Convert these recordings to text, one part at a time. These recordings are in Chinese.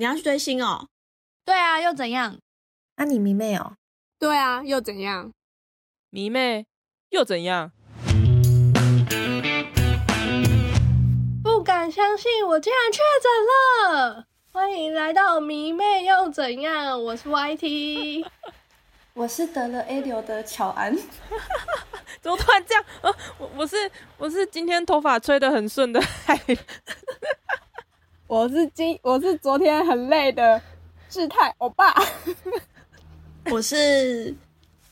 你要去追星哦？对啊，又怎样？那你迷妹哦？对啊，又怎样？迷妹又怎样？不敢相信，我竟然确诊了！欢迎来到迷妹又怎样？我是 YT，我是得了 A 流的乔安。怎么突然这样？呃，我我是我是今天头发吹得很顺的海。我是今我是昨天很累的志泰欧巴。我是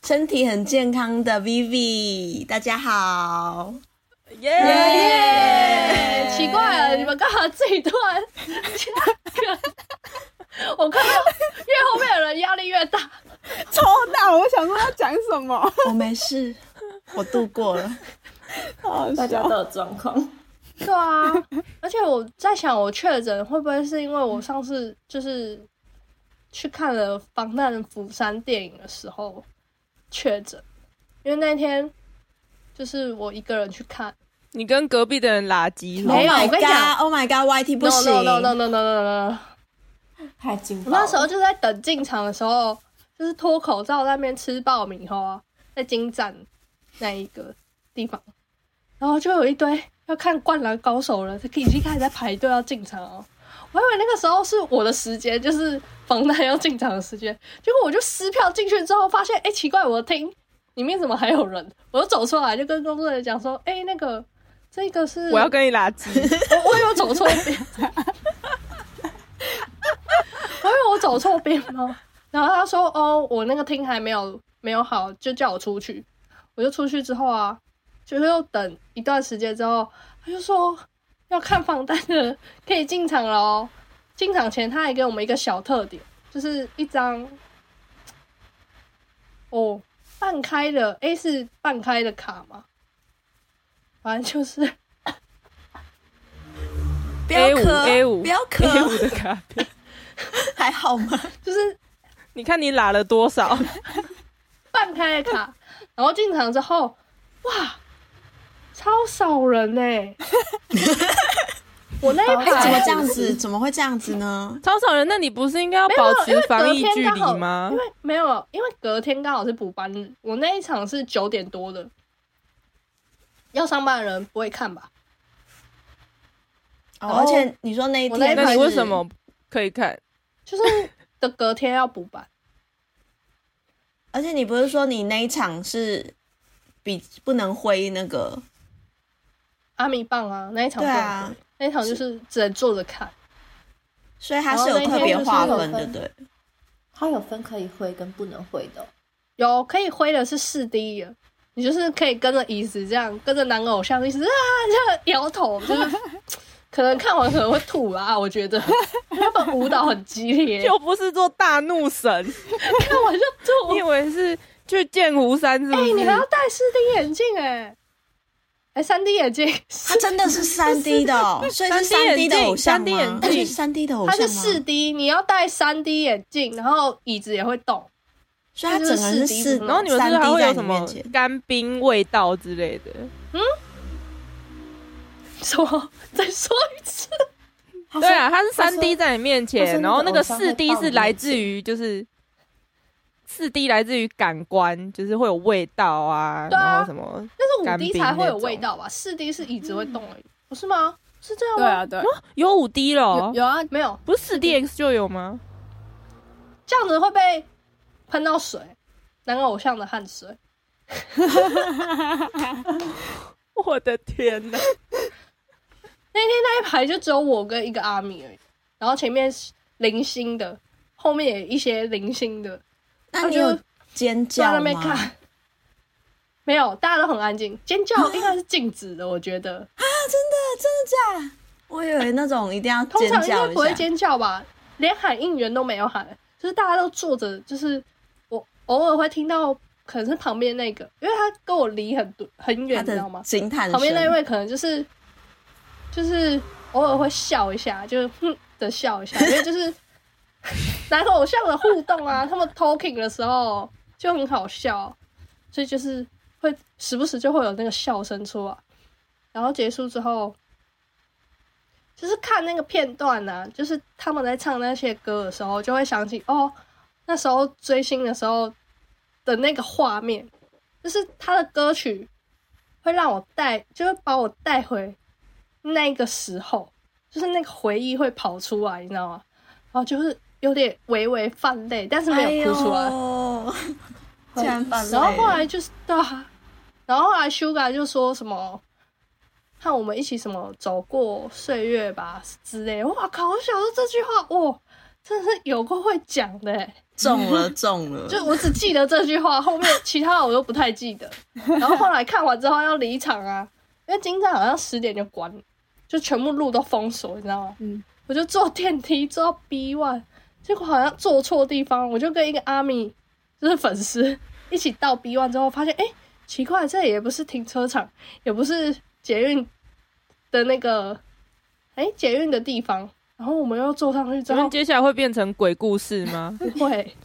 身体很健康的 Vivi，大家好。耶、耶！奇怪了，你们干嘛这一段？我看到越后面的人压力越大。超大！我想说要讲什么，我没事，我度过了。好笑大家都有状况。对啊，而且我在想，我确诊会不会是因为我上次就是去看了《防弹釜山》电影的时候确诊？因为那天就是我一个人去看。你跟隔壁的人拉鸡没有 Oh 我跟 my 你讲 god！Oh my god！YT 不 No 行 no no no no no no no！太惊我那时候就在等进场的时候，就是脱口罩在那边吃爆米花啊，在金站那一个地方，然后就有一堆要看《灌篮高手》了，他已经开始在排队要进场哦。我以为那个时候是我的时间，就是防弹要进场的时间，结果我就撕票进去之后，发现哎、诶奇怪，我的厅里面怎么还有人？我就走出来，就跟工作人员讲说，哎、那个这个是我要跟你拉鸡。我我有走错边，我以为我走错边了？然后他说：“哦，我那个厅还没有没有好，就叫我出去。”我就出去之后啊，就是又等一段时间之后，他就说要看房单的可以进场了哦。进场前他还给我们一个小特点，就是一张哦半开的 A 是半开的卡嘛，反正就是不要 A 五 A 五不要 A 五，的卡片，还好吗？就是你看你拉了多少？半开的卡，然后进场之后，哇，超少人呢、我那一好排哎，怎么这样子？怎么会这样子呢？超少人，那你不是应该要保持防疫距离吗因？为没有，因为隔天刚好是补班日，我那一场是九点多的，要上班的人不会看吧？哦而且你说那一天，那一排那你为什么可以看？就是的隔天要补班，而且你不是说你那一场是比不能挥那个？阿米棒啊，那一场对啊那一场就是只能坐着看。所以它是有特别划分的，对。它有分可以挥跟不能挥的哦、有可以挥的是四 D 的，你就是可以跟着椅子这样，跟着男偶像一直啊这样摇头，就是可能看完可能会吐啦，我觉得 他们舞蹈很激烈，又不是做大怒神，看完就吐你以。为是去剑湖山是不哎、是？你还要戴四 D 眼镜哎、哎，三 D 眼镜，它真的是三 D 的哦，所以是 3D 三 D 的眼镜偶像 3D 眼吗？镜而且是三 D 的偶像吗？它是四 D，你要戴三 D 眼镜，然后椅子也会动。所以它整个是四，然然后你们是不是还会有什么干冰味道之类的？什么？再说一次？对啊，它是三 D 在你面前，然后那个四 D 是来自于就是四 D 来自于感官，就是会有味道啊，对啊然后什么但是五 D 才会有味道吧？四 D 是椅子会动而已，不是吗？是这样吗？对啊，对，有五 D 了有啊，没有，不是四 DX 就有吗？这样子会被喷到水，男偶像的汗水。我的天哪！那天那一排就只有我跟一个阿米而已，然后前面是零星的，后面也一些零星的，那你有我就尖叫吗？。没有，大家都很安静，尖叫应该是禁止的，我觉得。啊，真的，真的假我以为那种一定要 通常应该不会。尖叫吧，连喊应援都没有喊，就是大家都坐着，就是我偶尔会听到，可能是旁边那个，因为他跟我离很多很远，你知道吗？惊叹声，旁边那一位可能就是就是偶尔会笑一下，就是哼的笑一下，因为就是 男偶像的互动啊，他们 talking 的时候就很好笑，所以就是会时不时就会有那个笑声出来，然后结束之后，就是看那个片段呢、就是他们在唱那些歌的时候，就会想起哦，那时候追星的时候的那个画面，就是他的歌曲会让我带，就会把我带回那个时候，就是那个回忆会跑出来，你知道吗？然后就是有点微微泛泪，但是没有哭出来。然后后来就是对啊，然后后来 Suga 就说什么，和我们一起什么走过岁月吧之类。哇靠！我想说这句话，哇，真的是有够会讲的欸。中了 中了，就我只记得这句话，后面其他的我都不太记得。然后后来看完之后要离场啊，因为金站好像十点就关了，就全部路都封锁，你知道吗？嗯，我就坐电梯坐到 B one，结果好像坐错地方，我就跟一个阿米就是粉丝一起到 B one 之后，发现哎、诶奇怪，这也不是停车场，也不是捷运的那个哎、捷运的地方。然后我们又坐上去之后请问，接下来会变成鬼故事吗？不 会。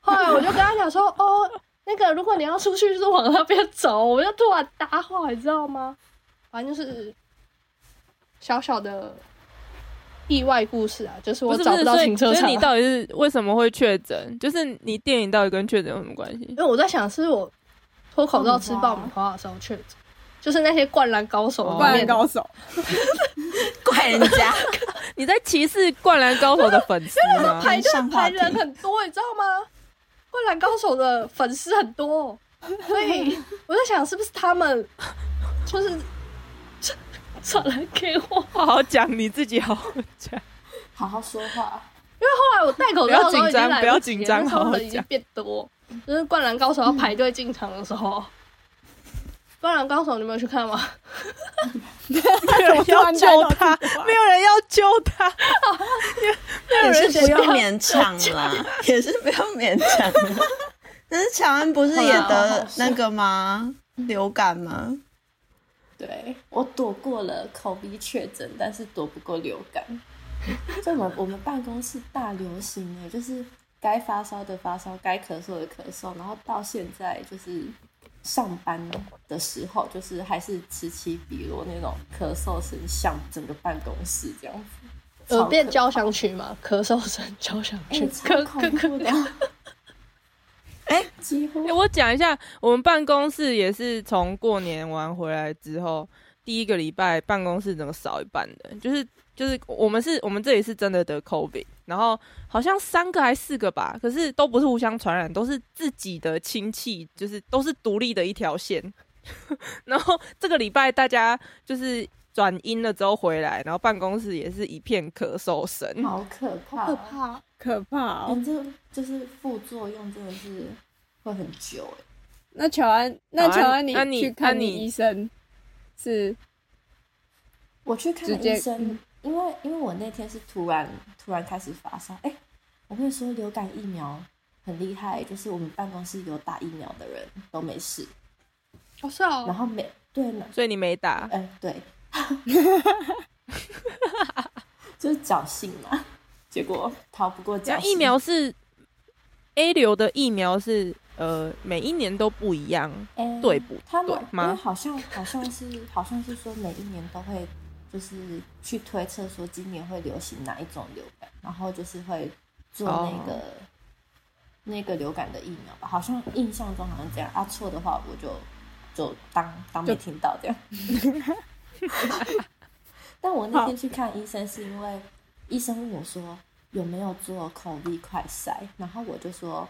后来我就跟他讲说，哦，那个如果你要出去，就是往那边走。我就突然搭话，你知道吗？反正就是小小的意外故事啊，就是我找不到停车场啊。所以你到底是为什么会确诊？就是你电影到底跟确诊有什么关系？因为我在想，是我脱口罩吃爆米花的时候确诊，就是那些灌篮高手里灌篮高手，怪人家，你在歧视《灌篮高手》的粉丝吗？排队排人很多，你知道吗？灌篮高手的粉丝很多，所以我在想，是不是他们就是传传来给我？好好讲，你自己好好讲。好好说话。因为后来我戴口罩的时候已经来不要不要紧张人已经变多，就是灌篮高手要排队进场的时候。灌篮高手，你们有去看吗？没有人要救他，没有人要救他，也是不用勉强啦，也是不用勉强啦。但是乔安不是也得那个吗？流感吗？对我躲过了口鼻确诊，但是躲不过流感。就我们我们办公室大流行哎，就是该发烧的发烧，该咳嗽的咳嗽，然后到现在就是上班的时候，就是还是此起彼落那种咳嗽声响整个办公室这样子。耳边交响曲嘛，咳嗽声交响曲，哎、超咳恐怖的咳。。哎几乎欸我讲一下，我们办公室也是从过年完回来之后，第一个礼拜办公室整个少一半的，就是就是我们是我们这里是真的得 COVID，然后好像三个还四个吧，可是都不是互相传染，都是自己的亲戚，就是都是独立的一条线。然后这个礼拜大家就是转阴了之后回来，然后办公室也是一片咳嗽声。好可怕，可怕。可怕。这就是副作用真的是会很久哎。那乔安，那乔安，那你去看你医生是我去看医生嗯，因为因为我那天是突然突然开始发烧。哎、我跟你说，流感疫苗很厉害，就是我们办公室有打疫苗的人都没事，哦是哦然，后没对呢，所以你没打，哎、对，就是侥幸嘛，结果逃不过侥幸。疫苗是 A 流的疫苗是呃每一年都不一样，哎对不？他们对吗？因为好像好像是好像是说每一年都会就是去推测说今年会流行哪一种流感，然后就是会做那个、那个流感的疫苗吧，好像印象中好像这样啊，错的话我就就当当没听到这样。但我那天去看医生是因为医生问我说有没有做口鼻快筛，然后我就说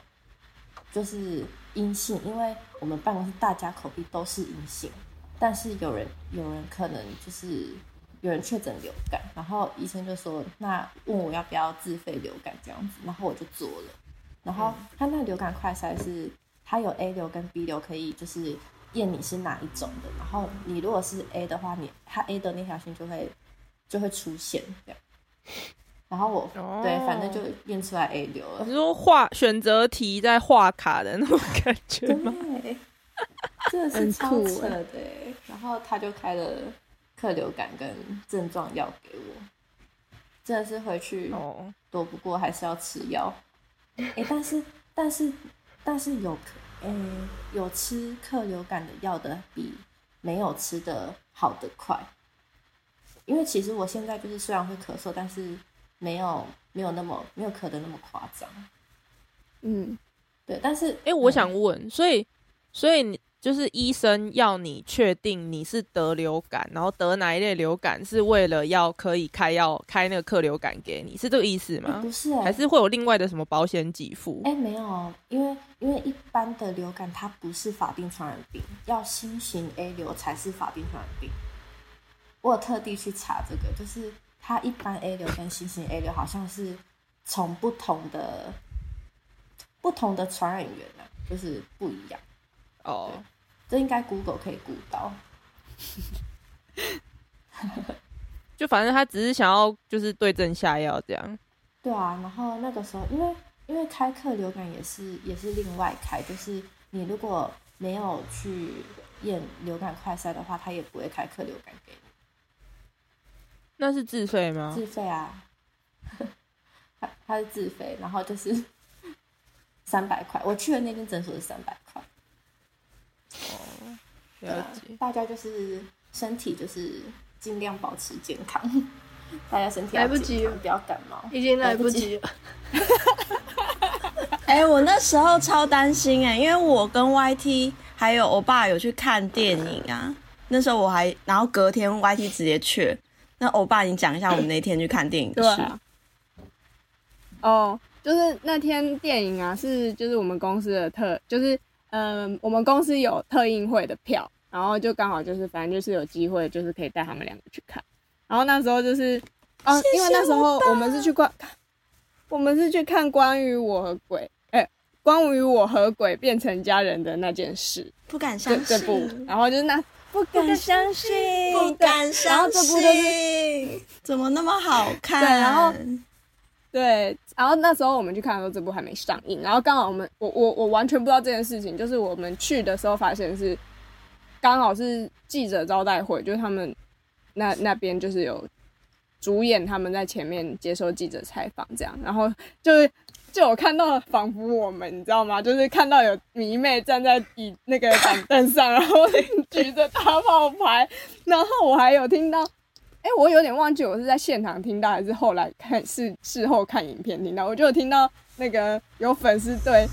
就是阴性，因为我们办公室大家口鼻都是阴性，但是有人有人可能就是有人确诊流感，然后医生就说那问我要不要自费流感这样子，然后我就做了，然后他那流感快筛是它有 A 流跟 B 流可以就是验你是哪一种的，然后你如果是 A 的话，你它 A 的那条线就会就会出现这样。然后我、哦对，反正就验出来 A 流了你。说画选择题在画卡的那种感觉吗？对，真的是超扯的欸。然后他就开了客流感跟症状药给我，真的是回去哦，躲不过，还是要吃药。哎、但是但是但是有克，诶、有吃克流感的药的比没有吃的好的快。因为其实我现在就是虽然会咳嗽，但是没有没有那么没有咳的那么夸张。嗯，对，但是哎、我嗯想问，所以所以你就是医生要你确定你是得流感，然后得哪一类流感，是为了要可以开药开那个克流感给你，是这个意思诶吗不？是、欸，还是会有另外的什么保险给付？哎、没有哦，因为因为一般的流感它不是法定传染病，要新型 A 流才是法定传染病。我有特地去查这个，就是它一般 A 流跟新型 A 流好像是从不同的不同的传染源啊，就是不一样。哦，这应该 Google 可以估到。就反正他只是想要就是对症下药这样。对啊，然后那个时候，因为因为开课流感也是也是另外开，就是你如果没有去验流感快筛的话，他也不会开课流感给你，那是自费吗？自费啊，他他是自费，然后就是三百块，我去的那间诊所是三百块，对了啊解。大家就是身体就是尽量保持健康，大家身体来不及不要感冒。已经来不及了。哎、我那时候超担心哎、因为我跟 YT 还有欧爸有去看电影啊。那时候我还，然后隔天 YT 直接去。那欧巴，你讲一下我们那天去看电影的事。对啊。哦，就是那天电影啊，是就是我们公司的特，就是嗯、我们公司有特映会的票，然后就刚好就是反正就是有机会，就是可以带他们两个去看。然后那时候就是，啊，因为那时候我们是去观，我们是去看关于我和鬼，哎、关于我和鬼变成家人的那件事，不敢相信，这部，然后就是那不敢相信，不敢相信，然后这部就是怎么那么好看？对然后对，然后那时候我们去看的时候，这部还没上映，然后刚好我们我我我完全不知道这件事情，就是我们去的时候发现是刚好是记者招待会，就是他们那那边就是有主演他们在前面接受记者采访这样，然后就是就有看到仿佛我们你知道吗？就是看到有迷妹站在椅那个板凳上，然后 举着大炮牌，然后我还有听到。哎、我有点忘记我是在现场听到还是后来看事事后看影片听到，我就有听到那个有粉丝对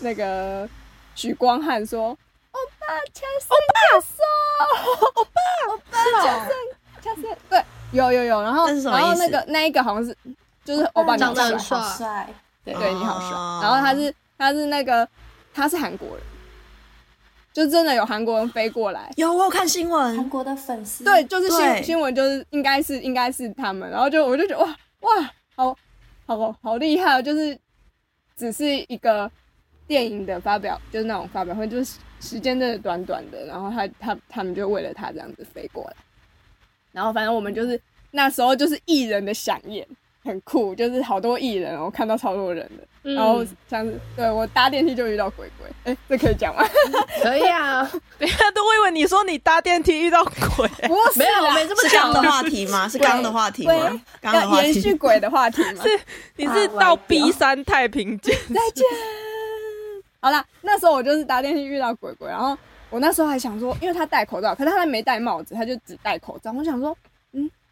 那个许光汉说：“欧巴，恰森卡索，欧巴，欧巴，恰森，恰森。”对，有有有，然后然后那个那一个好像是就是欧巴你好长得很帅，帅好帅，对对你好帅。哦然后他是他是那个他是韩国人，就真的有韩国人飞过来，有我有看新闻。韩，国的粉丝。对，就是新新闻，就是应该是应该是他们，然后就我就觉得哇哇，好好好厉害哦，就是只是一个电影的发表，就是那种发表会，就是时间真的短短的，然后他他他们就为了他这样子飞过来，然后反正我们就是那时候就是艺人的响宴，很酷，就是好多艺人，我看到超多人的，嗯然后像是对我搭电梯就遇到鬼鬼，哎、这可以讲吗？可以啊，等一下都会问你说你搭电梯遇到鬼，不是没有啦没这么巧是刚的话题吗？是刚的话题吗对？刚的话要延续。鬼的话题吗？是你是到 B 三太平间，再见。好啦，那时候我就是搭电梯遇到鬼鬼，然后我那时候还想说，因为他戴口罩，可是他还没戴帽子，他就只戴口罩。我想说，嗯，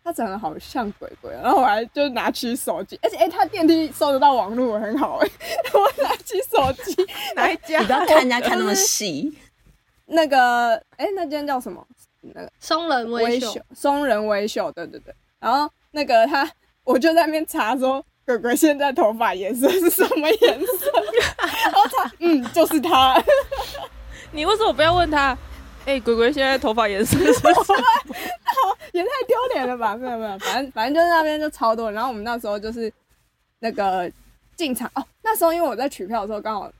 他长得好像鬼鬼，然后我还就拿起手机，而且哎、他电梯收得到网络，很好哎、我拿起手机，哪一家你不？要看人家看那么细，那个哎、那间叫什么？那个松人微微秀，松仁微秀，对对对。然后那个他，我就在那边查说，鬼鬼现在头发颜色是什么颜色？然后查，嗯，就是他。你为什么不要问他？哎、鬼鬼现在头发颜色是 什么？也太丢脸了吧！没有没有，反正反正就是那边就超多人。然后我们那时候就是那个进场哦，那时候因为我在取票的时候，刚好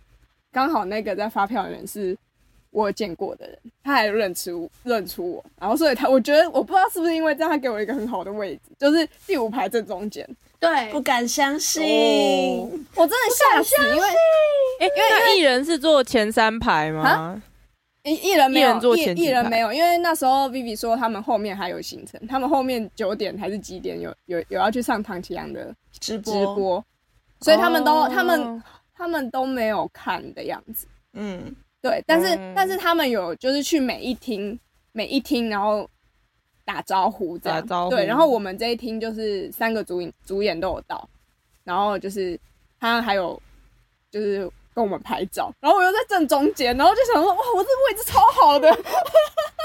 刚好那个在发票的人是我有见过的人，他还认出认出我，然后所以他我觉得我不知道是不是因为这样，他给我一个很好的位置，就是第五排正中间。对不，敢相信。我真的吓死，因为哎、那艺人是坐前三排吗啊？艺艺人没有艺艺人没有，因为那时候 Vivi 说他们后面还有行程，他们后面九点还是几点有有有要去上唐奇阳的直播，直播，所以他们都、哦他们他们都没有看的样子。嗯，对，但是、嗯但是他们有就是去每一厅每一厅，然后打招呼这样。打招呼对，然后我们这一厅就是三个主演主演都有到，然后就是他还有就是跟我们拍照，然后我又在正中间，然后就想说哇，我这个位置超好的，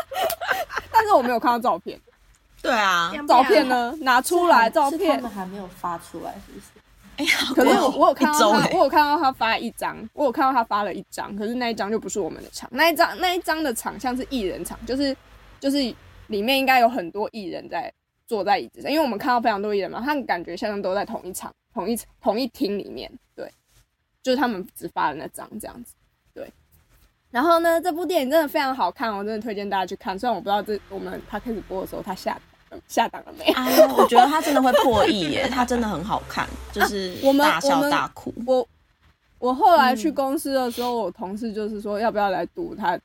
但是我没有看到照片，对啊，照片呢？拿出来照片他片们，还没有发出来，是不是？哎呀，可是我我有看到他，欸我有看到他发一张，我有看到他发了一张，可是那一张就不是我们的场，那一张那一张的场像是艺人场，就是就是里面应该有很多艺人在坐在椅子上，因为我们看到非常多艺人嘛，他们感觉像都在同一场、同一同一厅里面，对，就是他们只发了那张这样子，对。然后呢，这部电影真的非常好看，我真的推荐大家去看。虽然我不知道这我们他开始播的时候他下下档了没，哎呦，我觉得他真的会破亿耶，他真的很好看，就是我们大哭。我我后来去公司的时候，我同事就是说要不要来赌他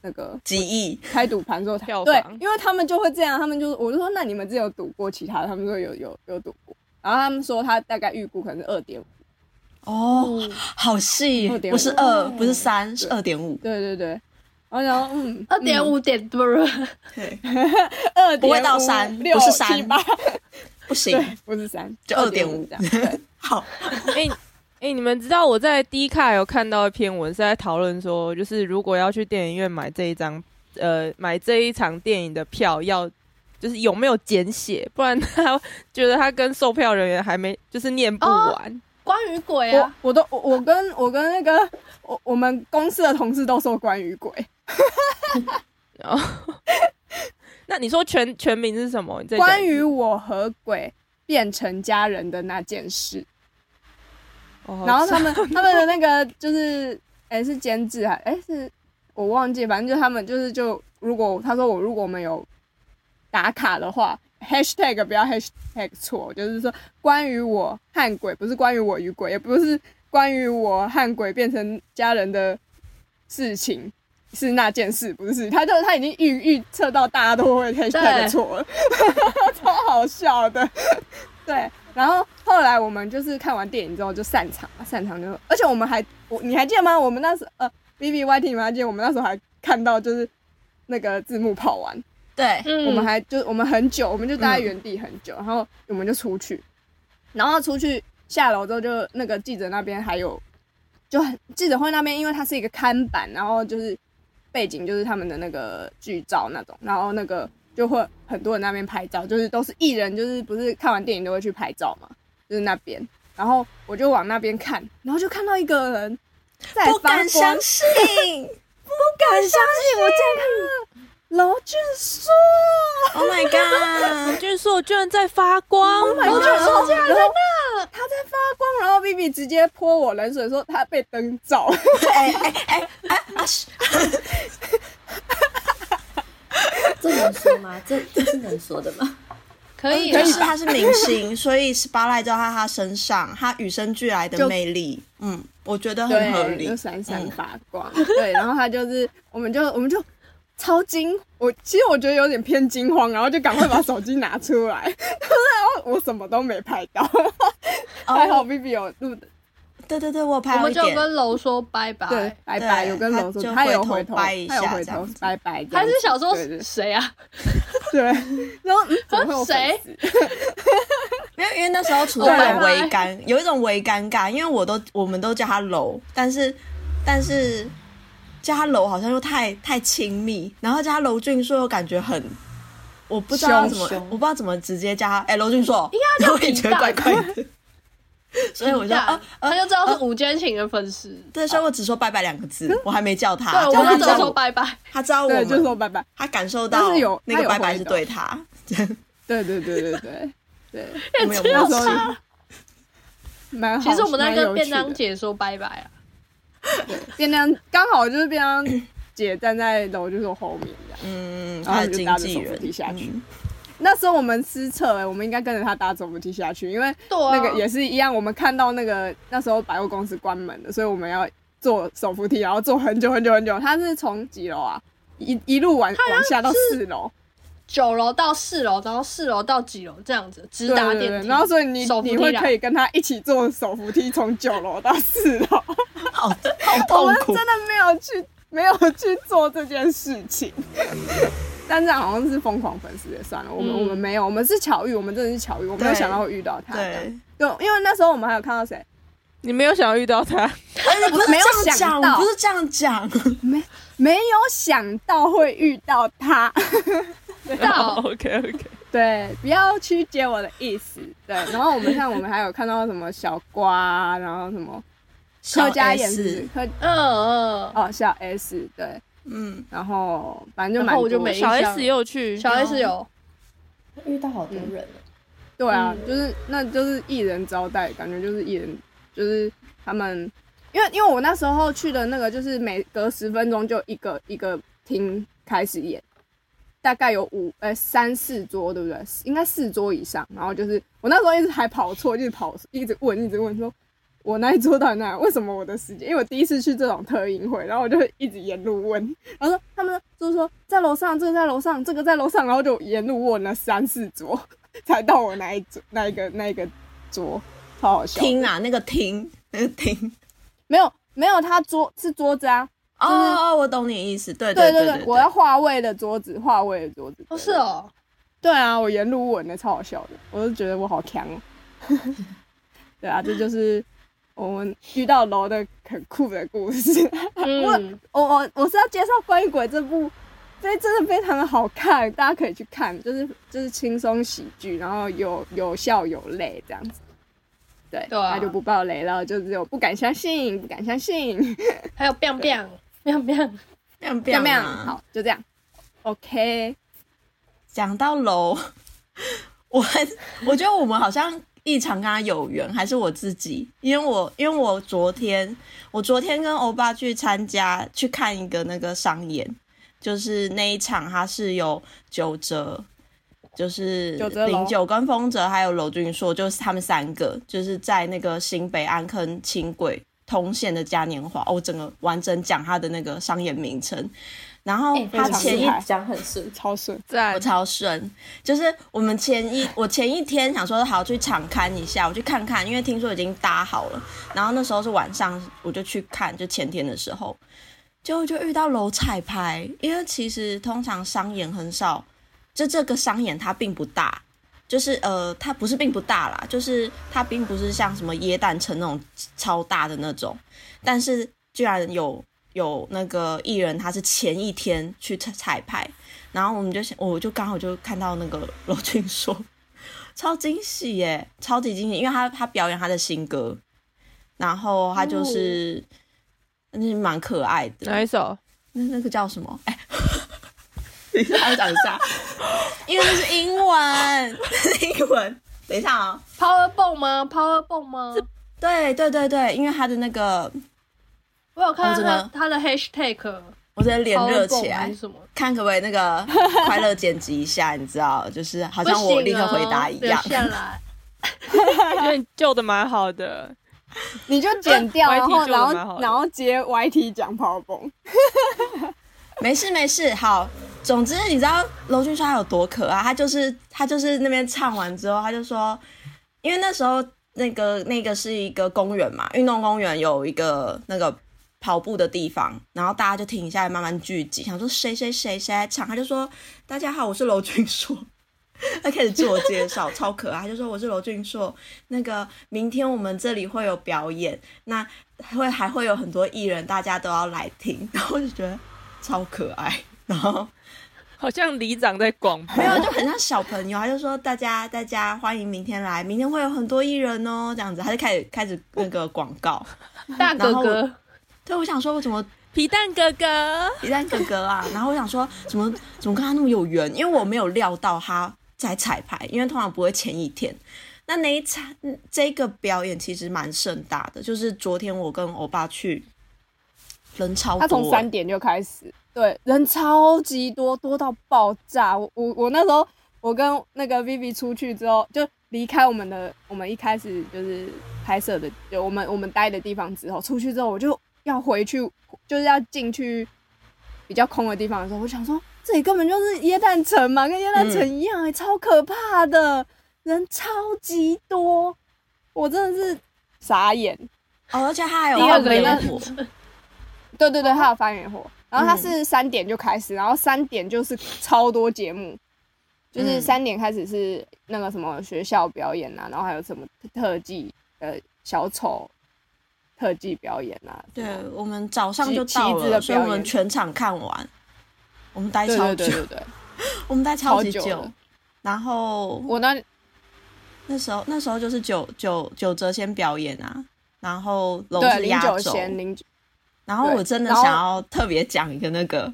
那个几亿，开赌盘之后他对，因为他们就会这样，他们就是我就说那你们只有赌过其他的，他们说有有有赌过，然后他们说他大概预估可能是二点五，哦，好细，2.5不是二，不是三，是二点五。对对对，然后然后嗯二点五点多，对，二不会到三六不是三。吧，不行，，不是三，就2.5 2.5这样，好，哎、哎、你们知道我在 D 卡有看到一篇文，是在讨论说，就是如果要去电影院买这一张，呃，买这一场电影的票要。就是有没有简写，不然他觉得他跟售票人员还没就是念不哦完。关于鬼我啊，我都我我跟我跟那个我我们公司的同事都说关于鬼，然 后，那你说全全名是什么？关于我和鬼变成家人的那件事。哦然后他们他们的那个就是，哎、是监制还哎、是我忘记，反正就他们就是就如果他说我如果我们有打卡的话，hashtag 不要 hashtag 错，就是说关于我和鬼，不是关于我与鬼，也不是关于我和鬼变成家人的事情。是那件事，不是他就他已经预预测到大家都会 hashtag 错了，超好笑的。对，然后后来我们就是看完电影之后就散场了，散场就，而且我们还我你还记得吗？我们那时呃 B B Y T 你们还记得我们那时候还看到就是那个字幕跑完，对，嗯，我们还就我们很久，我们就待在原地很久，然后我们就出去，然后出去下楼之后就那个记者那边还有就很记者会那边，因为它是一个看板，然后就是背景就是他们的那个剧照那种，然后那个就会很多人那边拍照，就是都是艺人，就是不是看完电影都会去拍照嘛，就是那边，然后我就往那边看，然后就看到一个人在 不敢相信，不敢相信，我竟然看到娄俊硕。Oh my god！俊硕居然在发光，Oh my god！然后竟然在那，他在发光，然后 B B 直接泼我冷水，说他被灯照。哎哎哎哎啊！嘘这能说吗？这这是能说的吗？可以啊就是他是明星，所以 spotlight 照在他身上，他与生俱来的魅力，嗯，我觉得很合对，理就。闪闪嗯发光。对，然后他就是，我们就我们就超惊，我其实我觉得有点偏惊慌，然后就赶快把手机拿出来，然后我什么都没拍到，还好 B B 有录的，对对对，我有拍我们就。跟楼说拜拜。对，拜拜，有跟他楼说就他有回头，他有回头拜拜这样子，还是想说谁啊？对，然后嗯怎么谁丝？因为 因为那时候处在微尴，有一种微尴尬，因为我都我们都叫他楼，但是但是叫他楼好像又太太亲密，然后叫他娄俊硕又感觉很，我不知道怎么，凶我不知道怎么直接加他，哎，娄俊硕，应该要我也觉得怪怪的，所以我就他就知道是午间情的粉丝。对，所以我只说拜拜两个字，我还没叫他，对，我叫他们就只有说拜拜。他知道我对，就说，拜拜。他感受到有那个拜拜是对他，对对对对对对，我们有没有默契蛮好。其实我们在跟便当姐说拜拜啊。便当刚好就是变成姐站在楼就是我后面这样。嗯，然后就搭着手扶梯下去嗯那时候我们失策哎，我们应该跟着他搭走扶梯下去，因为那个也是一样，我们看到那个那时候百货公司关门了，所以我们要坐手扶梯，然后坐很久很久很久。他是从几楼啊？一一路往往下到四楼，九楼到四楼，然后四楼到几楼这样子，直。达电梯。然后所以你你会可以跟他一起坐手扶梯从九楼到四楼。好好我痛苦。们真，的没有去没有去做这件事情。但这样好像是疯狂粉丝也算了，我们、嗯。我们没有，我们是巧遇，我们真的是巧遇，我没有想到会遇到他。对，对，因为那时候我们还有看到谁，你没有想要遇到他，不是没有这样讲，想到。不是这样讲，没没有想到会遇到他。到 OK OK，对，不要曲解我的意思。对，然后我们像我们还有看到什么小瓜，然后什么小柯佳妍 S 是柯嗯嗯，哦小 S 对，嗯，然后反正就蛮多的没小 S 也有去，小 S 有，遇到好多人哦对啊，嗯就是那就是艺人招待，感觉就是艺人，就是他们，因为因为我那时候去的那个，就是每隔十分钟就一个一个厅开始演，大概有五呃三四桌，对不对？应该四桌以上。然后就是我那时候一直还跑错，一直跑一直问一直问说。我那一桌到底哪？为什么我的时间？因为我第一次去这种特映会，然后我就一直沿路问，然后说他们就是说在楼上，这个在楼上，这个在楼上，然后就沿路问了三四桌，才到我那一桌那一个那一个桌，超好笑。厅啊，那个厅，那个厅。没有没有，他桌是桌子啊，哦哦，我懂你的意思，对对对对，我要画位的桌子，画位的桌子。哦是哦，对啊，我沿路问的超好笑的，我就觉得我好强哦。对啊，这就是我们遇到楼的很酷的故事。嗯，我我我是要介绍《关于鬼》这部，这真的非常的好看，大家可以去看，就是就是轻松喜剧，然后有有笑有泪这样子。对，对啊那就不爆雷了，就只有不敢相信，不敢相信，还有 biang biang biang biang，怎怎么样？啊好，就这样。OK，讲到楼，我我觉得我们好像异常跟他有缘，还是我自己，因为我因为我昨天我昨天跟欧巴去参加去看一个那个商演，就是那一场他是有九折。就是零九跟丰泽还有娄俊硕，就是他们三个，就是在那个新北安坑轻轨通线的嘉年华，哦我整个完整讲他的那个商演名称，然后哎，他前一讲很顺，超顺。在我超顺，就是我们前一我前一天想说好去场看一下，我去看看，因为听说已经搭好了。然后那时候是晚上，我就去看，就前天的时候，结果就遇到楼彩排。因为其实通常商演很少，就这个商演它并不大，就是呃，它不是并不大啦，就是它并不是像什么椰蛋城那种超大的那种，但是居然有有那个艺人，他是前一天去彩彩排，然后我们就想，我就刚好就看到那个 罗俊硕，超惊喜耶，超级惊喜，因为他他表演他的新歌，然后他就是，那、是蛮可爱的，哪一首？那那个叫什么？哎、等一下，我讲一下，因为那是英文，英文。等一下啊、Power 蹦吗？Power 蹦吗？对对对对，因为他的那个，我有看到哦这个他他的 hashtag 我真的脸热起来？看可不可以那个快乐剪辑一下，你知道，就是好像我立刻回答一样下来。我觉得 你救的蛮好的，你就剪掉然后然后然后接 YT 讲跑崩，没事没事，好。总之，你知道娄俊帅有多可爱？他就是他就是那边唱完之后，他就说，因为那时候那个那个是一个公园嘛，运动公园有一个那个跑步的地方，然后大家就停下来慢慢聚集，想说谁谁谁谁在唱，他就说大家好，我是娄俊硕。他开始自我介绍，超可爱。他就说我是娄俊硕，那个明天我们这里会有表演，那会还会有很多艺人，大家都要来听。然后我就觉得超可爱，然后好像里长在广播没。有就很像小朋友，他就说大家大家欢迎明天来，明天会有很多艺人哦，这样子，他就开始开始那个广告。大哥哥，对，我想说我怎么皮蛋哥哥，皮蛋哥哥啊，然后我想说怎么怎么跟他那么有缘，因为我没有料到他在彩排，因为通常不会前一天。那那一场嗯这个表演其实蛮盛大的，就是昨天我跟欧巴去，人超多。他从三点就开始，对，人超级多，多到爆炸。我我我那时候我跟那个 Vivi 出去之后，就离开我们的我们一开始就是拍摄的，就我们我们待的地方之后，出去之后我就要回去，就是要进去比较空的地方的时候，我想说这里根本就是椰蛋城嘛，跟椰蛋城一样、欸，超可怕的，人超级多，我真的是傻眼。哦，而且他还有第二个放烟烟火，对对对，还有翻烟火，然后它是三点就开始，然后三点就是超多节目，就是嗯。三点开始是那个什么学校表演啊，然后还有什么特技呃小丑特技表演啊，对我们早上就旗到了，所以我们全场看完，我们待对超久，对对对对，我们待超级久久。然后我那那时候那时候就是九九九哲先表演啊，然后龙是压轴，然后我真的想要特别讲一个那个，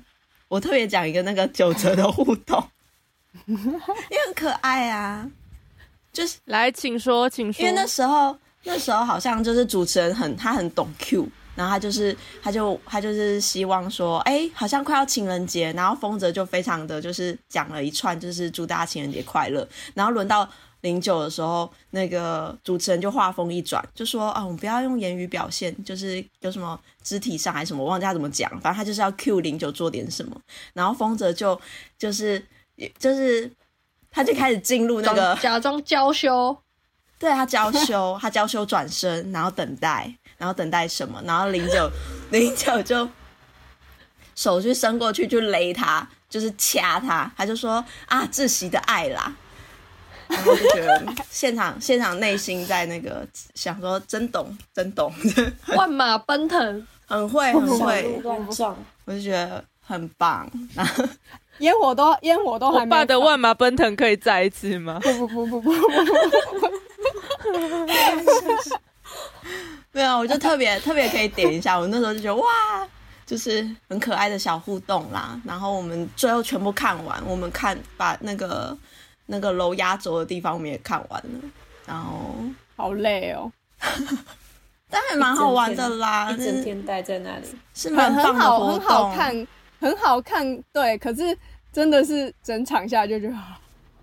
我特别讲一个那个九哲的互动，因为很可爱啊，就是来，请说，请说。因为那时候那时候好像就是主持人很他很懂 Q，然后他就是他就他就是希望说，哎，好像快要情人节，然后丰泽就非常的就是讲了一串就是祝大家情人节快乐，然后轮到。零九的时候，那个主持人就话锋一转，就说啊，我们不要用言语表现，就是有什么肢体上还是什么，我忘记他怎么讲，反正他就是要 Q 零九做点什么。然后丰泽就就是就是他就开始进入那个假装娇羞，对他娇羞，他娇羞转身，然后等待，然后等待什么？然后零九零九就手去伸过去，就勒他，就是掐他，他就说啊，窒息的爱啦。然后就觉得现场现场内心在那个想说真懂真懂，万马奔腾，很会很会，乱撞，我就觉得很棒。然 后烟火都烟火都还没我爸的放万马奔腾可以再一次吗？不不不不不不，没有，我就特别特别可以点一下，我那时候就觉得哇，就是很可爱的小互动啦。然后我们最后全部看完，我们看把那个那个楼压轴的地方我们也看完了，然后好累哦，但还蛮好玩的啦，一整天待在那里。是很蛮很好很，好看，很好看，对，可是真的是整场下来就觉得啊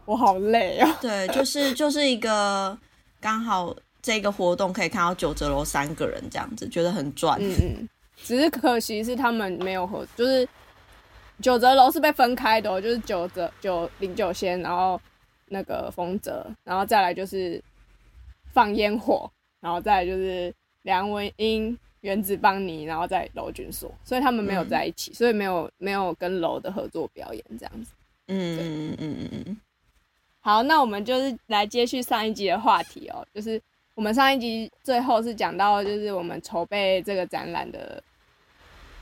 我好累哦，对，就是就是一个刚好这个活动可以看到九折楼三个人这样子，觉得很赚。嗯嗯，只是可惜是他们没有合，就是九泽楼是被分开的、哦，就是九泽九零九仙，然后那个丰泽，然后再来就是放烟火，然后再来就是梁文音、原子邦尼，然后再楼君所，所以他们没有在一起，所以没有没有跟楼的合作表演这样子。嗯嗯嗯嗯嗯嗯，好，那我们就是来接续上一集的话题哦，就是我们上一集最后是讲到就是我们筹备这个展览的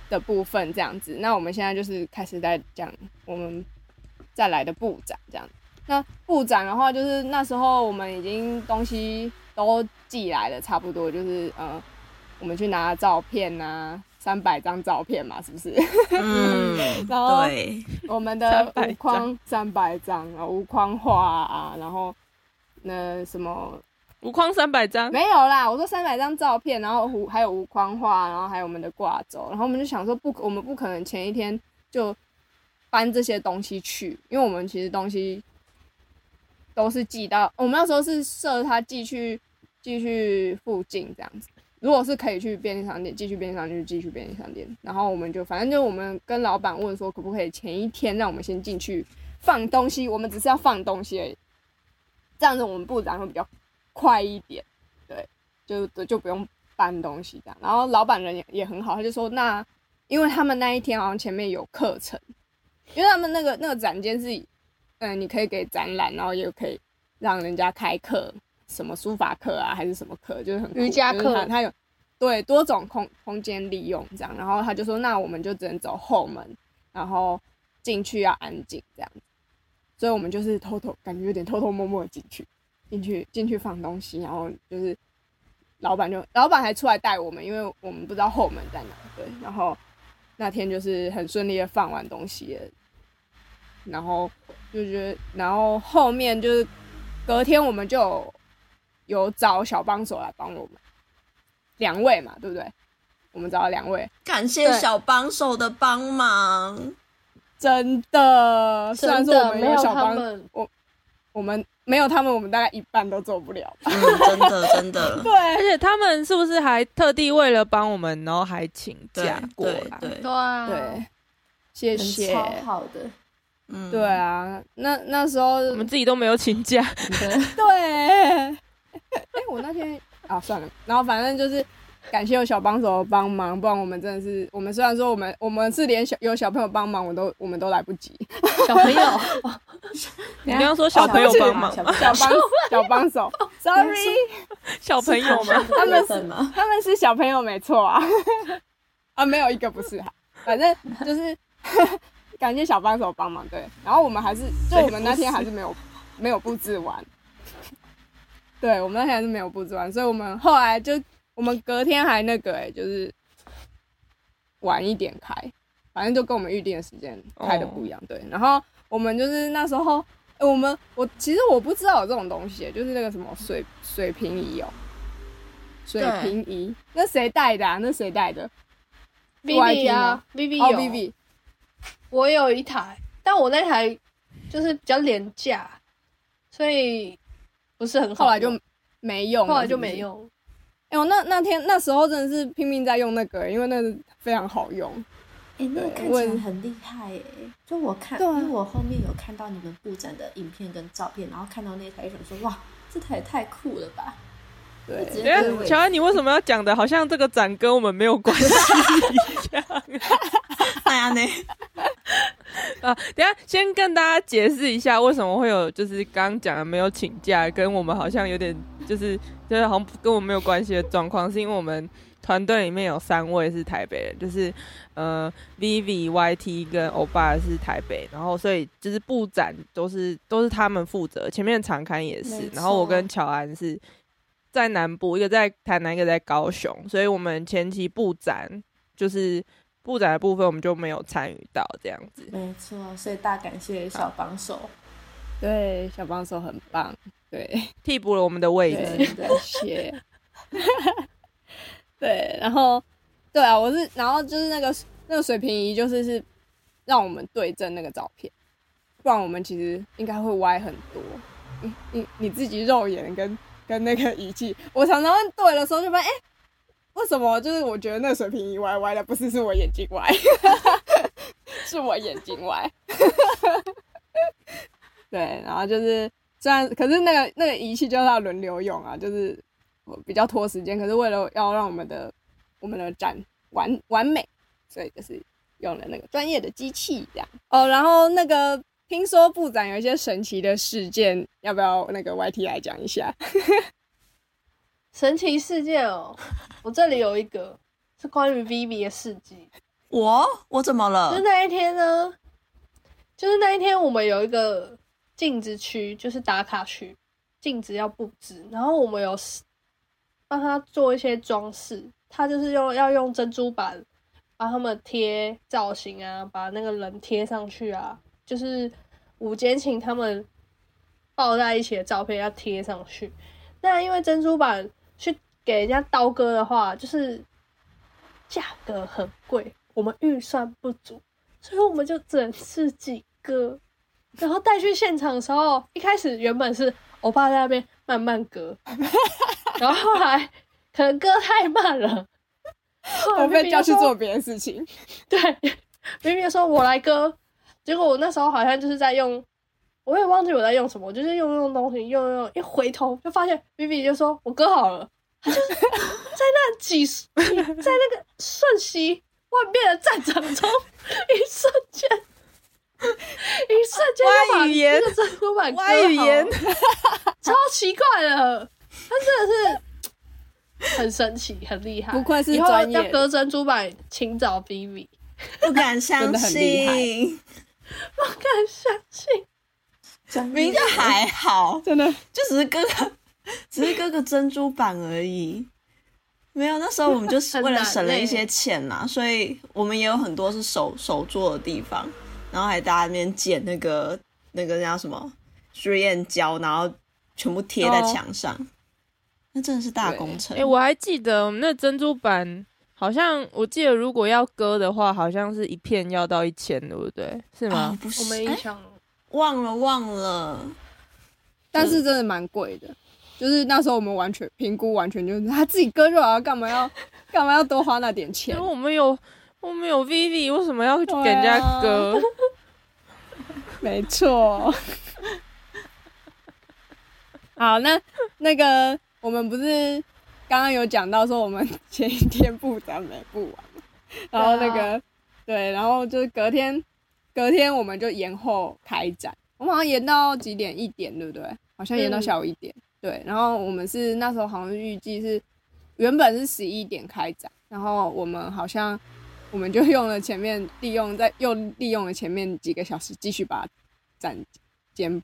的部分这样子，那我们现在就是开始在讲我们再来的布展这样。那布展的话，就是那时候我们已经东西都寄来了，差不多就是呃，我们去拿照片呐、三百张照片嘛，是不是？嗯，然后对，我们的300无框三百张啊，无框画啊，然后那什么无框三百张，没有啦，我说三百张照片，然后无还有无框画，然后还有我们的挂轴，然后我们就想说不，我们不可能前一天就搬这些东西去，因为我们其实东西都是寄到，我们那时候是设他寄去寄去附近这样子。如果是可以去便利商店，继续便利商店就继续便利商店，然后我们就反正就我们跟老板问说，可不可以前一天让我们先进去放东西，我们只是要放东西而已，这样子我们布展会比较快一点，对，就就不用搬东西这样。然后老板人也也很好，他就说那因为他们那一天好像前面有课程，因为他们那个那个展间是，嗯，你可以给展览，然后也可以让人家开课，什么书法课啊，还是什么课，就是很瑜伽课他他有对多种空空间利用这样。然后他就说那我们就只能走后门，然后进去要安静这样子。所以我们就是偷偷，感觉有点偷偷摸摸的进去，进去 进去放东西，然后就是老板就老板还出来带我们，因为我们不知道后门在哪，对，然后那天就是很顺利的放完东西了，然后就觉得，然后后面就是隔天我们就有有找小帮手来帮我们，两位嘛，对不对？我们找了两位，感谢小帮手的帮忙。真的，虽然说我们没有小帮，我，我们没有他们，我们大概一半都做不了。嗯，真的真的，对，而且他们是不是还特地为了帮我们，然后还请假过来？对对啊，对，谢谢。超好的，嗯，对啊，那那时候我们自己都没有请假，对，哎、我那天啊算了，然后反正就是感谢有小帮手帮忙，不然我们真的是，我们虽然说我们我们是连小有小朋友帮忙，我都我们都来不及。小朋友，你刚刚说小朋友帮忙小帮小帮手，sorry，小朋友吗？他们是吗？他们是小朋友没错啊，啊没有一个不是，反正就是感谢小帮手帮忙，对，然后我们还是就我们那天还是没有没有布置完，对我们那天还是没有布置完，所以我们后来就我们隔天还那个哎、就是晚一点开，反正就跟我们预定的时间开的不一样，对，然后我们就是那时候。欸我们我其实我不知道有这种东西，就是那个什么水水平仪哦，水平仪，那谁带的啊？那谁带的？Vivi 啊，Vivi 哦有，Vivi，我有一台，但我那台就是比较廉价，所以不是很好。后来就没用，后来就没。用。哎、我那那天那时候真的是拼命在用那个，因为那个非常好用。哎、那看起来很厉害哎、就我看，因为我后面有看到你们布展的影片跟照片，然后看到那台，就想说哇，这台也太酷了吧！对乔安，你为什么要讲的好像这个展跟我们没有关系一样 哎呀呢，啊？等下先跟大家解释一下，为什么会有就是刚刚讲的没有请假，跟我们好像有点就是就是好像跟我们没有关系的状况，是因为我们团队里面有三位是台北人，就是呃 Vivi、YT 跟欧巴是台北，然后所以就是布展都是都是他们负责，前面的场刊也是，然后我跟乔安是在南部，一个在台南，一个在高雄，所以我们前期布展就是布展的部分我们就没有参与到这样子。没错，所以大感谢小帮手，对，小帮手很棒。对，替补了我们的位置。感，谢。对，然后对啊，我是然后就是那个那个水平仪，就是是让我们对正那个照片，不然我们其实应该会歪很多。你你你自己肉眼跟跟那个仪器，我常常会对的时候就发现，哎、为什么就是我觉得那个水平仪歪歪的，不是是我眼睛歪，是我眼睛歪。对，然后就是虽然可是那个那个仪器就是要轮流用啊，就是比较拖时间，可是为了要让我们的我们的展完完美，所以就是用了那个专业的机器这样。哦，然后那个听说布展有一些神奇的事件，要不要那个 YT 来讲一下？神奇事件哦，我这里有一个是关于 Vivi 的事迹。我我怎么了就是？那一天呢，就是那一天我们有一个镜子区，就是打卡区，镜子要布置，然后我们有帮他做一些装饰，他就是用要用珍珠板把他们贴造型啊，把那个人贴上去啊，就是午间请他们抱在一起的照片要贴上去。那因为珍珠板去给人家刀割的话，就是价格很贵，我们预算不足，所以我们就只能自己割。然后带去现场的时候，一开始原本是我爸在那边慢慢割，然后后来可能割太慢了，我 被叫去做别的事情。对，明明说我来割，结果我那时候好像就是在用，我也忘记我在用什么，我就是用用东西，用用用，一回头就发现 Vivi 就说我割好了，他就是在那几十在那个瞬息万变的战场中，一瞬间。一瞬间就把语言那个珍珠板割好歪语言超奇怪的，他真的是很神奇，很厉害。不愧是专业要割珍珠板，请找 Vivi。不敢相信，不敢相信，专明明就还好，真的，就只是割个，只是割个珍珠板而已。没有，那时候我们就 是为了省了一些钱啦，所以我们也有很多是手手做的地方，然后还大家那边剪那个那个叫什么实验胶，然后全部贴在哦墙上，那真的是大工程。哎、我还记得我们那珍珠板，好像我记得如果要割的话，好像是一片要到一千，对不对？是哦吗？不是，我没哎印象了。忘了忘了，但是真的蛮贵的。就是那时候我们完全评估，完全就是他自己割就好了，干嘛要 干嘛要多花那点钱因为？我们有我们有 Vivi，为什么要给人家啊割？没错。好，那那个我们不是刚刚有讲到说我们 前一天布展没布完，然后那个对，然后就是隔天隔天我们就延后开展，我们好像延到几点？一点对不对？好像延到下午一点。对，然后我们是那时候好像预计是原本是十一点开展，然后我们好像我们就用了前面利用在又利用了前面几个小时继续把展间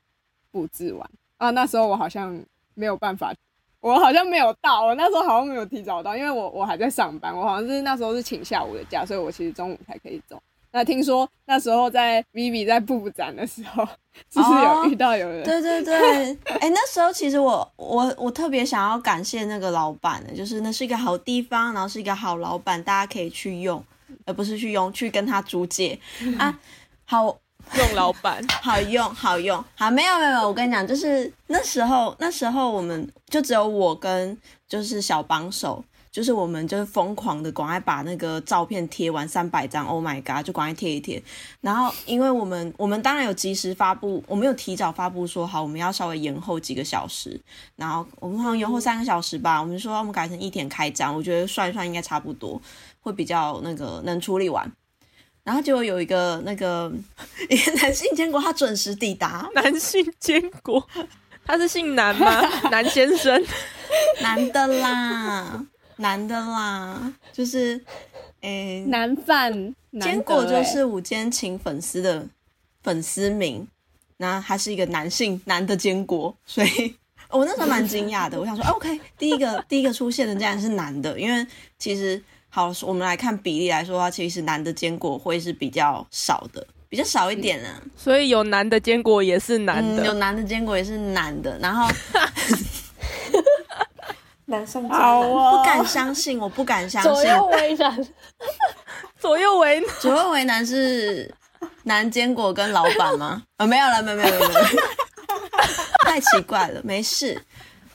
布置完啊。那时候我好像没有办法。我好像没有到，我那时候好像没有提早到，因为我我还在上班，我好像是那时候是请下午的假，所以我其实中午才可以走。那听说那时候在 Vivi 在布展的时候，就是有遇到有人，对对对，哎，那时候其实我我我特别想要感谢那个老板的，就是那是一个好地方，然后是一个好老板，大家可以去用，而不是去用去跟他租借。啊，好。用老板。好用好用。好没有没有我跟你讲就是那时候那时候我们就只有我跟就是小帮手就是我们就是疯狂的赶快把那个照片贴完三百张 Oh my god 就赶快贴一贴然后因为我们我们当然有及时发布我们有提早发布说好我们要稍微延后几个小时然后我们好像延后三个小时吧我们说我们改成一天开张我觉得算一算应该差不多会比较那个能处理完。然后就有一个那个一个 男性坚果，他准时抵达。男性坚果，他是姓男吗？男先生，男的啦，男的啦，就是诶，男饭坚果就是五间情粉丝的粉丝名，那他是一个男性男的坚果，所以我那时候蛮惊讶的。我想说，OK，第一个第一个出现的竟然是男的，因为其实。好，我们来看比例来说的话，其实男的坚果会是比较少的，比较少一点啊。所以有男的坚果也是男的，有男的坚果也是男的。然后，男生好啊，不敢相信，我不敢相信。左右为难，左右为左右为难是男坚果跟老板吗？啊，没有了，没有，没有，没有，太奇怪了，没事。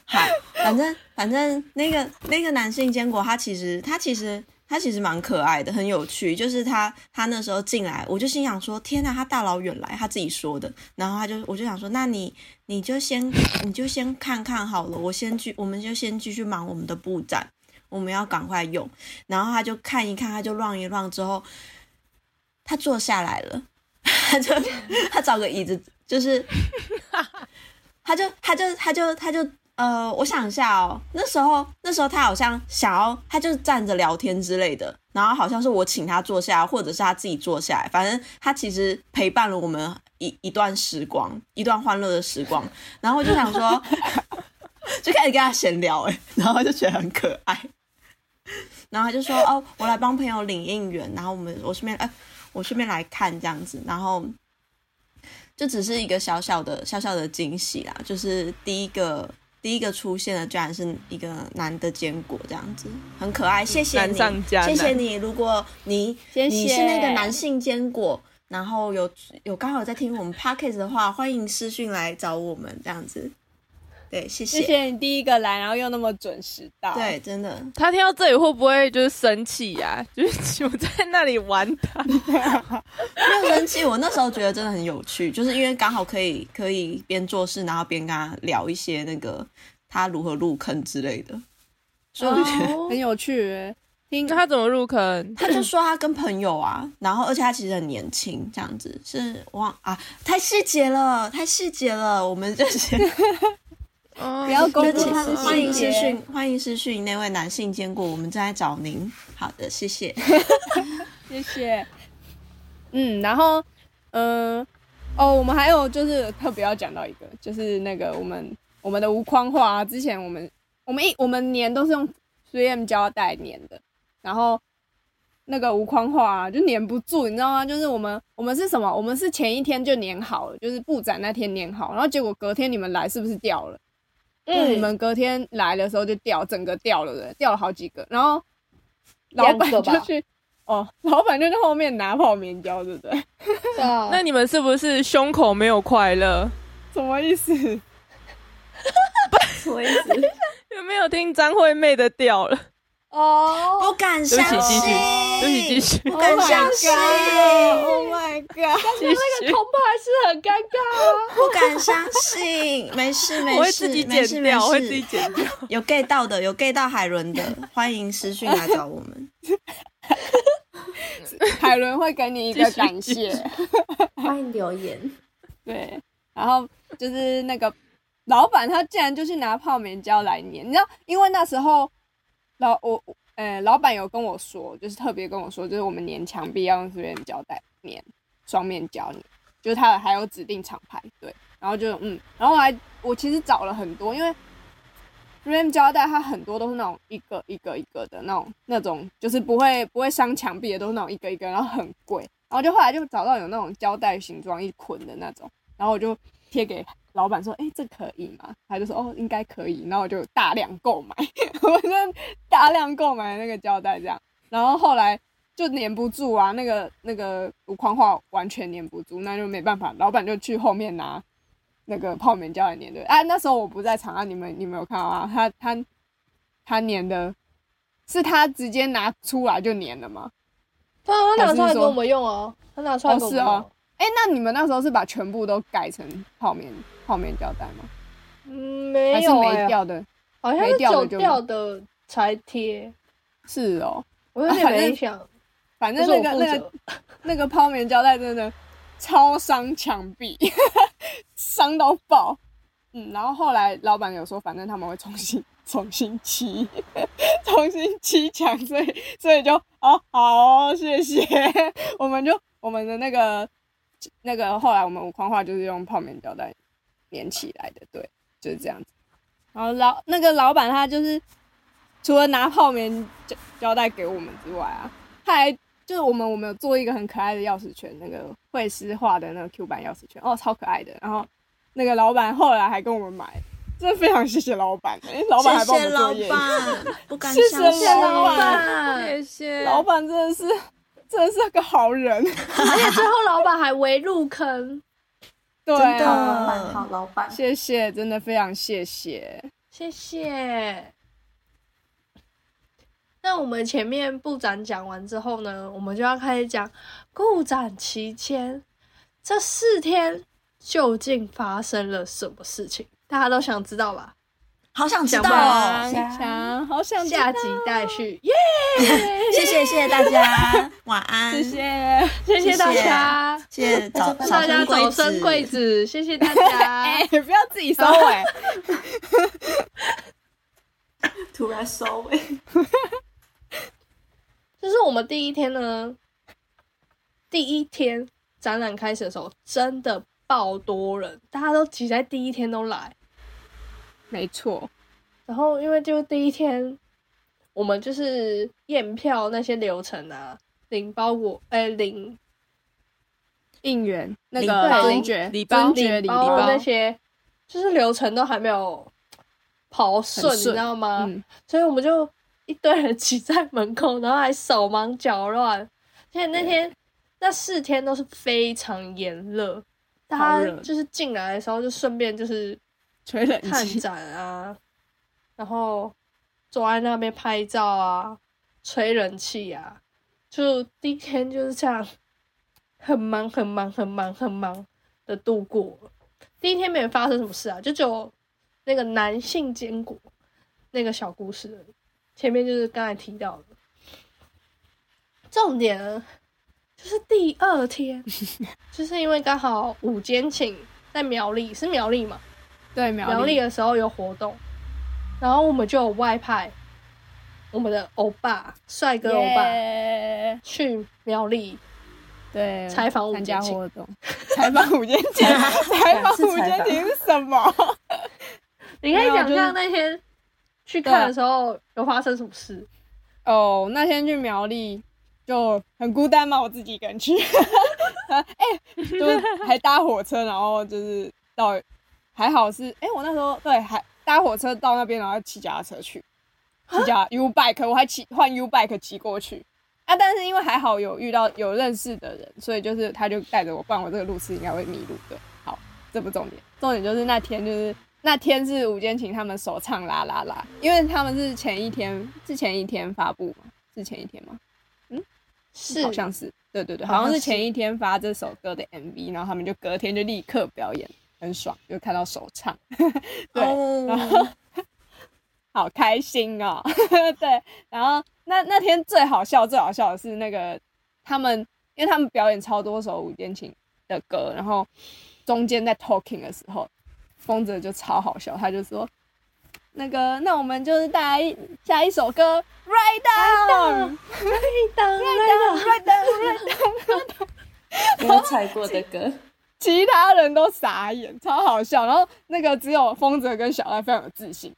好，反正反正那个那个男性坚果，他其实他其实。他其实蛮可爱的，很有趣。就是他，他那时候进来，我就心想说：“天哪，他大老远来，他自己说的。”然后他就，我就想说：“那你，你就先，你就先看看好了。我先去，我们就先继续忙我们的布展，我们要赶快用。”然后他就看一看，他就乱一乱之后，他坐下来了，他就他找个椅子，就是，他就他就他就他就。呃，我想一下哦，那时候那时候他好像想要，他就是站着聊天之类的，然后好像是我请他坐下，或者是他自己坐下来，反正他其实陪伴了我们一一段时光，一段欢乐的时光。然后我就想说，就开始跟他闲聊，哎，然后就觉得很可爱。然后他就说，哦，我来帮朋友领应援，然后我们我顺便，哎，我顺便来看这样子，然后就只是一个小小的小小的惊喜啦，就是第一个。第一个出现的居然是一个男的坚果，这样子很可爱。谢谢你，谢谢你。如果你你是那个男性坚果，然后有有刚好在听我们 podcast 的话，欢迎私讯来找我们，这样子。对，谢谢，谢谢你第一个来，然后又那么准时到。对，真的。他听到这里会不会就是生气呀？就是我在那里玩他，没有生气。我那时候觉得真的很有趣，就是因为刚好可以可以边做事，然后边跟他聊一些那个他如何入坑之类的，所以我觉得很有趣。听他怎么入坑？他就说他跟朋友啊，然后而且他其实很年轻，这样子是忘啊，太细节了，太细节了，我们这些。不要公布他的欢迎私讯，欢迎私讯那位男性坚果，我们正在找您。好的，谢谢，谢谢。嗯，然后，嗯，哦，我们还有就是特别要讲到一个，就是那个我们我们的无框画，之前我们我们一我们粘都是用 3M 胶带粘的，然后那个无框画就粘不住，你知道吗？就是我们我们是什么？我们是前一天就粘好了，就是布展那天粘好，然后结果隔天你们来是不是掉了？嗯，你们隔天来的时候就掉，整个掉了的，掉了好几个。然后老板就去，哦，老板就在后面拿泡棉胶，对不对？那你们是不是胸口没有快乐？什么意思？什么意思？有没有听张惠妹的掉了？哦，不敢相信，对不起，继续，不敢相信。Oh my god！但是那个铜牌是很尴尬啊。不敢相信，没事没事，我会自己没事没剪掉，我会自己事。剪掉。有 get 到的，有 get 到海伦的，欢迎私讯来找我们。海伦会给你一个感谢。欢迎留言。对，然后就是那个老板，他竟然就是拿泡棉胶来粘，你知道，因为那时候老我我呃老板有跟我说，就是特别跟我说，就是我们粘墙壁要用这边胶带粘双面胶粘，就是他还有指定厂牌，对，然后就嗯，然后我还我其实找了很多，因为 RAM 胶带它很多都是那种一个一个一个的那种那种，就是不会不会伤墙壁的，都是那种一个一个，然后很贵。然后就后来就找到有那种胶带形状一捆的那种，然后我就贴给老板说：“哎、这可以吗？”他就说：“哦，应该可以。”然后我就大量购买，我就大量购买那个胶带这样。然后后来就粘不住啊，那个那个无框画完全粘不住，那就没办法，老板就去后面拿那个泡棉胶来粘的。啊，那时候我不在场啊，你们你们有看到啊？他他他粘的，是他直接拿出来就粘了吗？他他拿出来给我们用哦，他拿出来给我们用。哦是哦哎、那你们那时候是把全部都改成泡棉泡棉胶带吗？嗯，还是没有哎、没掉的？好像是没掉的就只有掉的才贴，是哦，我有点反正没想。反正那个那个那个泡棉胶带真的超伤墙壁，伤到爆。嗯，然后后来老板有说，反正他们会重新重新漆，重新漆墙，所以所以就哦好哦，谢谢。我们就我们的那个那个后来我们无框画就是用泡棉胶带粘起来的，对，就是这样子。然后老那个老板他就是除了拿泡棉胶胶带给我们之外啊，他还就是我们我们有做一个很可爱的钥匙圈，那个会师画的那个 Q 版钥匙圈，哦，超可爱的。然后那个老板后来还跟我们买，真的非常谢谢老板，哎、老板还帮我谢谢老们作业。板，不 敢谢谢。老板谢谢老板真的是真的是个好人，而且最后老板还围入坑，对真的好啊，老板，好老板。谢谢，真的非常谢谢。谢谢。那我们前面布展讲完之后呢，我们就要开始讲布展期间这四天究竟发生了什么事情，大家都想知道吧？好想知道想吧哦！想想，好想下集待续，耶！谢谢谢谢大家，晚安，谢谢。谢谢大家，谢谢早大家早生贵子，子，谢谢大家。哎、不要自己收尾。突然收尾，这是我们第一天呢，第一天展览开始的时候，真的爆多人，大家都挤在第一天都来。没错，然后因为就第一天，我们就是验票那些流程啊，领包裹，哎、领应援那个包尊爵礼包礼领包包那些，就是流程都还没有跑顺，你知道吗？嗯，所以我们就一堆人挤在门口，然后还手忙脚乱。而且那天那四天都是非常炎热，大家就是进来的时候就顺便就是吹冷看气，展啊，然后坐在那边拍照啊，吹人气啊，就第一天就是这样，很忙很忙很忙很忙的度过。第一天没有发生什么事啊，就只有那个男性坚果那个小故事而已。前面就是刚才提到的，重点呢就是第二天，就是因为刚好午间请在苗栗，是苗栗嘛？对苗栗的时候有活动，然后我们就有外派我们的欧巴帅哥欧巴耶。去苗栗对采访五参加间情活动，采访五间情，采访五间情是什么？你可以讲讲那天去看的时候有发生什么事？哦，那天去苗栗就很孤单嘛，我自己一个人去，哎、就是还搭火车，然后就是到，还好是，哎、我那时候对还搭火车到那边，然后骑脚踏车去，骑脚 U bike，我还骑换 U bike 骑过去。啊，但是因为还好有遇到有认识的人，所以就是他就带着我，不然我这个路是应该会迷路。的，好，这不重点，重点就是那天就是那天是午间情他们首唱啦啦啦，因为他们是前一天是前一天发布嘛，是前一天吗？嗯，是好像是，对对对，好像是前一天发这首歌的 MV，然后他们就隔天就立刻表演，很爽，就看到首唱，对，然后哦，好开心哦，对，然后那那天最好笑最好笑的是那个他们，因为他们表演超多首五间琴的歌，然后中间在 talking 的时候，风泽就超好笑，他就说。那个，那我们就是带来一下一首歌，Right Down，当 Right Down，Right Down。没有踩过的歌，其他人都傻眼，超好笑。然后那个只有丰泽跟小赖非常有自信，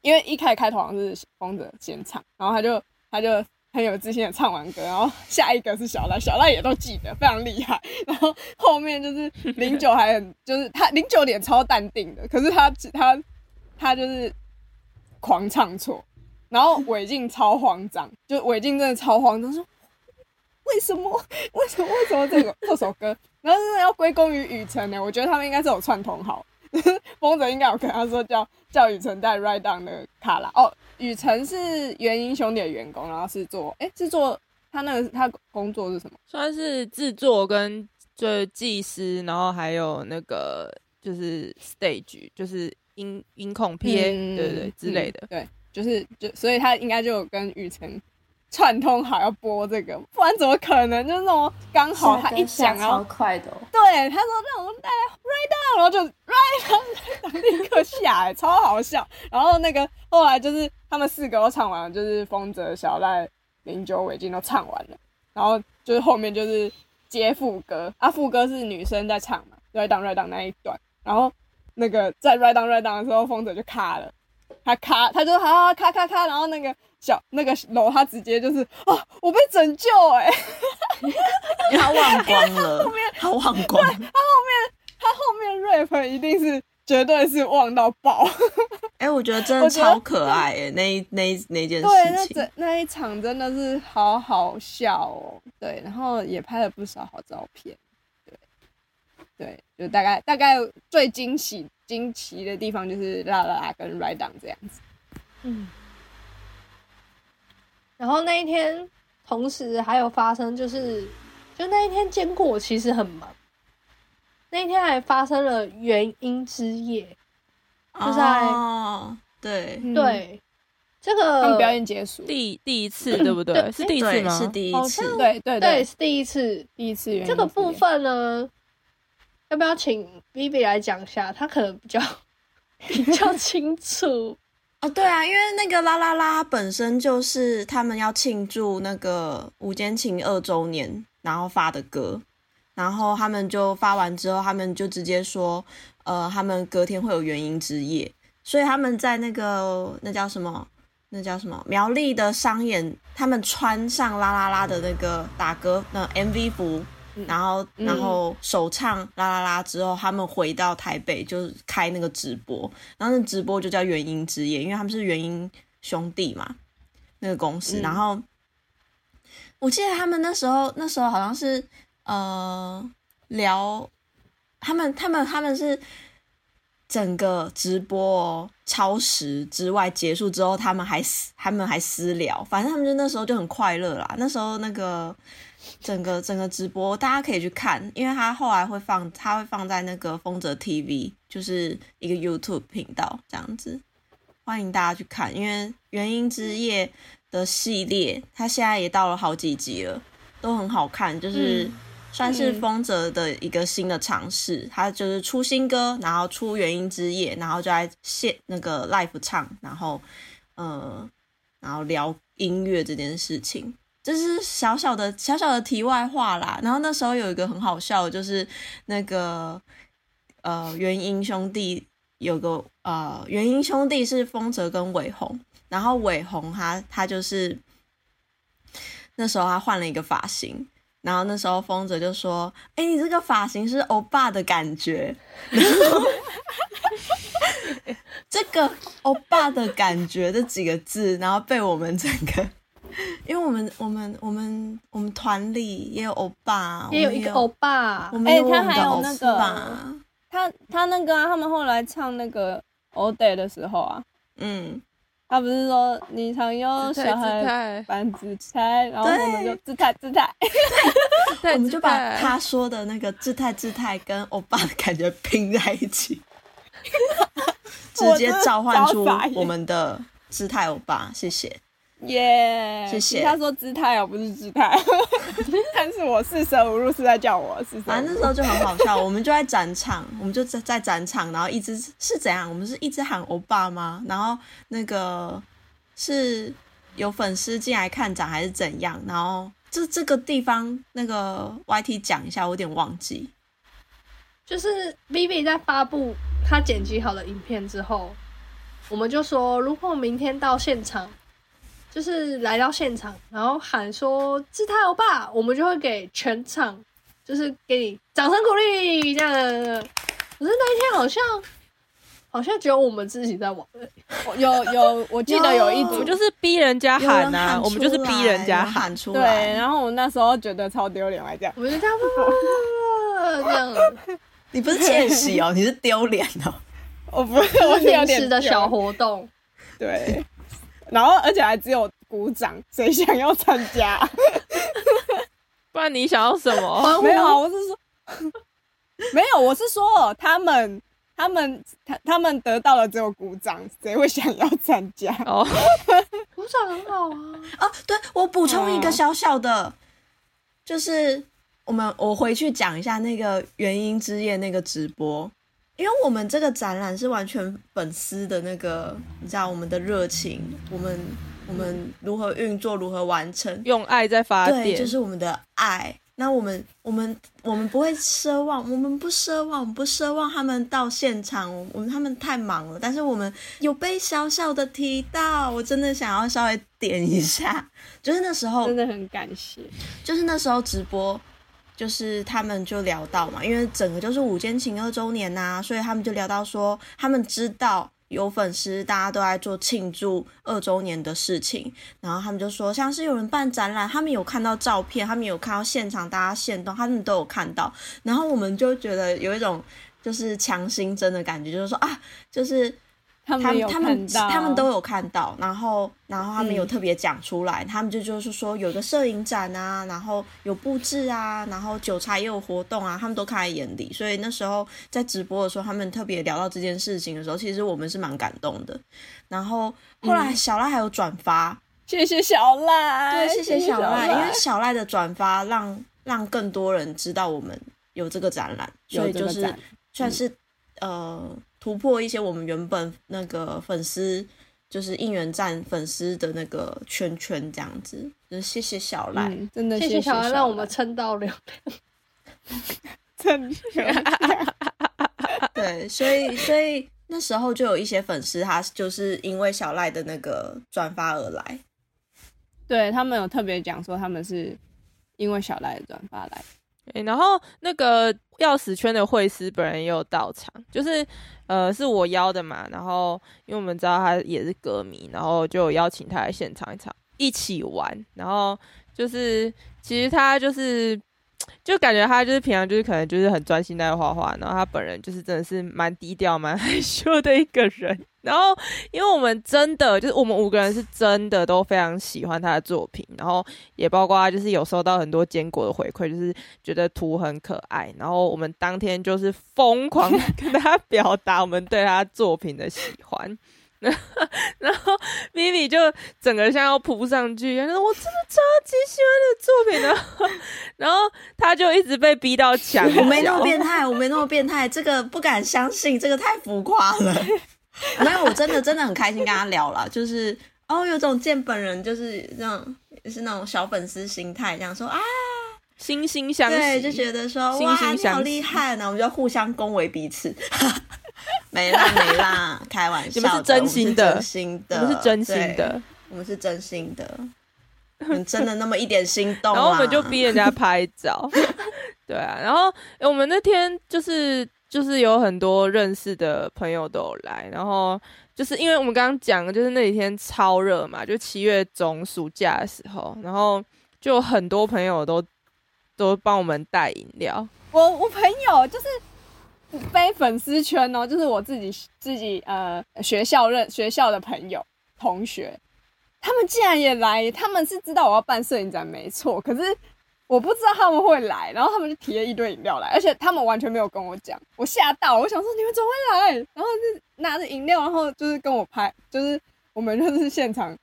因为一开始开头好像是丰泽先唱，然后他就他就很有自信的唱完歌，然后下一个是小赖，小赖也都记得，非常厉害。然后后面就是零九还很 就是他零九脸超淡定的，可是他他他就是狂唱错，然后韦静超慌张，就韦静真的超慌张，说为什么？为什么？为什么这个？这首歌，然后真的要归功于雨辰呢？我觉得他们应该是有串通好，风泽应该有跟他说叫叫雨辰带 Right Down 的卡拉哦，雨辰是元英兄弟的员工，然后是做哎是做他那个他工作是什么？算是制作跟就技师，然后还有那个就是 stage，就是音音控 PA，、嗯对对对之类的。嗯对，就是就所以他应该就有跟雨辰串通好要播这个，不然怎么可能？就是那种刚好他一讲，下超然后快的哦，对他说让我们大家 right down，然后就 right down 立刻下来，超好笑。然后那个后来就是他们四个都唱完了，就是丰泽、小赖、零九、伟静都唱完了，然后就是后面就是接副歌啊，副歌是女生在唱嘛，right down right down 那一段，然后那个在 right down right down 的时候，丰泽就卡了。他咔，他就好好咔咔咔，然后那个小那个楼，他直接就是啊，我被拯救哎、因为他忘光了，他忘光他后面。他后面 rap 一定是绝对是忘到爆。哎、我觉得真的超可爱哎，那一那一那件对，那事情整，那一场真的是好好笑哦。对，然后也拍了不少好照片。对，就大概大概最惊喜惊奇的地方就是啦啦啦跟 Right Down 这样子。嗯。然后那一天，同时还有发生，就是就那一天坚果其实很忙，那一天还发生了元婴之夜，就在哦，对嗯，对，这个表演结束，第第一次对不对？是第一次对，吗？是第一次，对对对，是第一次。第一次原因这个部分呢，要不要请 Vivi 来讲一下？他可能比较 比较清楚。哦，对啊，因为那个啦啦啦本身就是他们要庆祝那个《午间情》二周年，然后发的歌，然后他们就发完之后，他们就直接说，呃，他们隔天会有元婴之夜，所以他们在那个那叫什么？那叫什么？苗栗的商演，他们穿上啦啦啦的那个打歌那 MV 服，然后嗯然后首唱啦啦啦之后，他们回到台北就是开那个直播，然后那直播就叫元婴之夜，因为他们是元婴兄弟嘛，那个公司。嗯然后我记得他们那时候那时候好像是呃聊他们他们他们是整个直播哦超时之外结束之后，他们还私他们还私聊，反正他们就那时候就很快乐啦。那时候那个整个整个直播大家可以去看，因为他后来会放，他会放在那个丰泽 TV，就是一个 YouTube 频道这样子，欢迎大家去看。因为《元音之夜》的系列，它现在也到了好几集了，都很好看，就是。算是丰泽的一个新的尝试，他就是出新歌，然后出元音之夜，然后就在现那个 live 唱，然后呃，然后聊音乐这件事情，这是小小的小小的题外话啦。然后那时候有一个很好笑，就是那个呃元英兄弟有个呃元英兄弟是丰泽跟伟宏，然后伟宏他他就是那时候他换了一个发型。然后那时候丰泽就说：“哎，你这个发型是欧巴的感觉。”然后这个欧巴的感觉这几个字，然后被我们整个，因为我们我们我们我们团里也有欧巴，也有一个欧我巴们，有我们的哎他还有欧那个巴他他那个啊，他们后来唱那个 All Day 的时候啊，嗯，他不是说你常有姿态姿小孩态扮姿态，然后我们就姿态姿态，对我们就把他说的那个姿态姿态跟欧巴的感觉拼在一起，直接召唤出我们的姿态欧巴，谢谢。耶！谢谢他说姿态哦，不是姿态，但是我四舍五入是在叫我四舍。反正那时候就很好笑，我们就在展场，我们就在在展场，然后一直是怎样？我们是一直喊欧巴吗？然后那个是有粉丝进来看展还是怎样？然后这这个地方那个 YT 讲一下，我有点忘记。就是 Vivi 在发布他剪辑好的影片之后，我们就说，如果明天到现场，就是来到现场，然后喊说“是他欧巴”，我们就会给全场就是给你掌声鼓励这样。可是那一天好像好像只有我们自己在玩有有，我记得有一组就是逼人家喊呐、喊我们就是逼人家出来有喊。喊出对，来，然后我那时候觉得超丢脸，我还这样。我们就这样这样。你不是窃喜哦，你是丢脸哦。我不是，我就是临有点时的小活动，对，然后而且还只有鼓掌，谁想要参加？不然你想要什么？没有啊，我是说，没有，我是说他们。他们他他们得到了只有鼓掌，谁会想要参加？哦，鼓掌很好啊。哦，对，我补充一个哦小小的，就是我们我回去讲一下那个元音之夜那个直播，因为我们这个展览是完全粉丝的那个，你知道我们的热情，我们我们如何运作，如何完成，用爱在发对，电，就是我们的爱。那我们我们我们不会奢望，我们不奢望，我们不奢望他们到现场，我们他们太忙了。但是我们有被小小的提到，我真的想要稍微点一下，就是那时候真的很感谢。就是那时候直播，就是他们就聊到嘛，因为整个就是五间情二周年呐、所以他们就聊到说，他们知道有粉丝大家都在做庆祝二周年的事情，然后他们就说，像是有人办展览，他们有看到照片，他们有看到现场大家现动，他们都有看到，然后我们就觉得有一种就是强心针的感觉，就是说啊，就是 他们他们他们都有看到，然后然后他们有嗯。特别讲出来，他们就就是说有个摄影展啊，然后有布置啊，然后酒茶也有活动啊，他们都看在眼里。所以那时候在直播的时候，他们特别聊到这件事情的时候，其实我们是蛮感动的。然后后来嗯。小赖还有转发，谢谢小赖，对，谢谢小赖，因为小赖的转发让让更多人知道我们有这个展览，所以就是算是、呃突破一些我们原本那个粉丝就是应援站粉丝的那个圈圈这样子，就是谢谢小赖。嗯，真的谢谢谢小赖，让我们撑到流 真的 对，所以所以那时候就有一些粉丝他就是因为小赖的那个转发而来。对他们有特别讲说他们是因为小赖的转发来，诶然后那个钥匙圈的会师本人也有到场，就是呃是我邀的嘛，然后因为我们知道他也是歌迷，然后就邀请他来现场一场一起玩，然后就是其实他就是就感觉他就是平常就是可能就是很专心在画画，然后他本人就是真的是蛮低调、蛮 害羞的一个人。然后因为我们真的就是我们五个人是真的都非常喜欢他的作品，然后也包括就是有收到很多坚果的回馈，就是觉得图很可爱，然后我们当天就是疯狂 跟他表达我们对他作品的喜欢。然后咪咪就整个像要扑上去，他说我真的超级喜欢的作品呢，然后他就一直被逼到墙角。我没那么变态，我没那么变态，这个不敢相信，这个太浮夸了。没有，我真的真的很开心跟他聊了，就是哦，有种见本人就是那种是那种小粉丝心态，这样说啊，惺惺相惜，对，就觉得说惺哇，你好厉害呢，我们就互相恭维彼此。没 啦没啦，开玩笑的，你们是真心的我们是真心的，我们是真心的，，我们是真心的，我们真的那么一点心动啦，然后我们就逼人家拍照，对啊，然后诶我们那天就是就是有很多认识的朋友都有来，然后就是因为我们刚刚讲的，就是那几天超热嘛，就七月中暑假的时候，然后就很多朋友都都帮我们带饮料，我我朋友就是非粉丝圈哦，就是我自己自己呃学校认学校的朋友，同学，他们竟然也来，他们是知道我要办摄影展没错，可是我不知道他们会来，然后他们就提了一堆饮料来，而且他们完全没有跟我讲，我吓到，我想说你们怎么会来？然后就拿着饮料，然后就是跟我拍，就是我们就是现场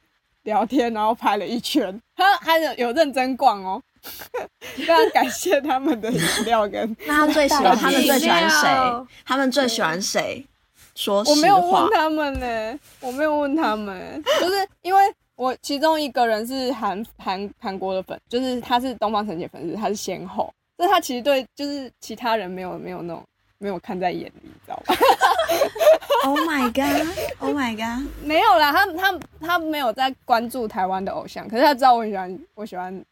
聊天，然后拍了一圈，他还有有认真逛哦，非常感谢他们的饮料跟。那他最喜欢，他们最喜欢谁？他们最喜欢谁？说我没有问他们呢、我没有问他们，就是因为我其中一个人是韩韩韩国的粉，就是他是东方神起的粉丝，他是先后，但他其实对就是其他人没有没有那种没有看在眼里，你知道吧？Oh my god！Oh my god！没有啦，他他他没有在关注台湾的偶像，可是他知道我很喜欢我喜欢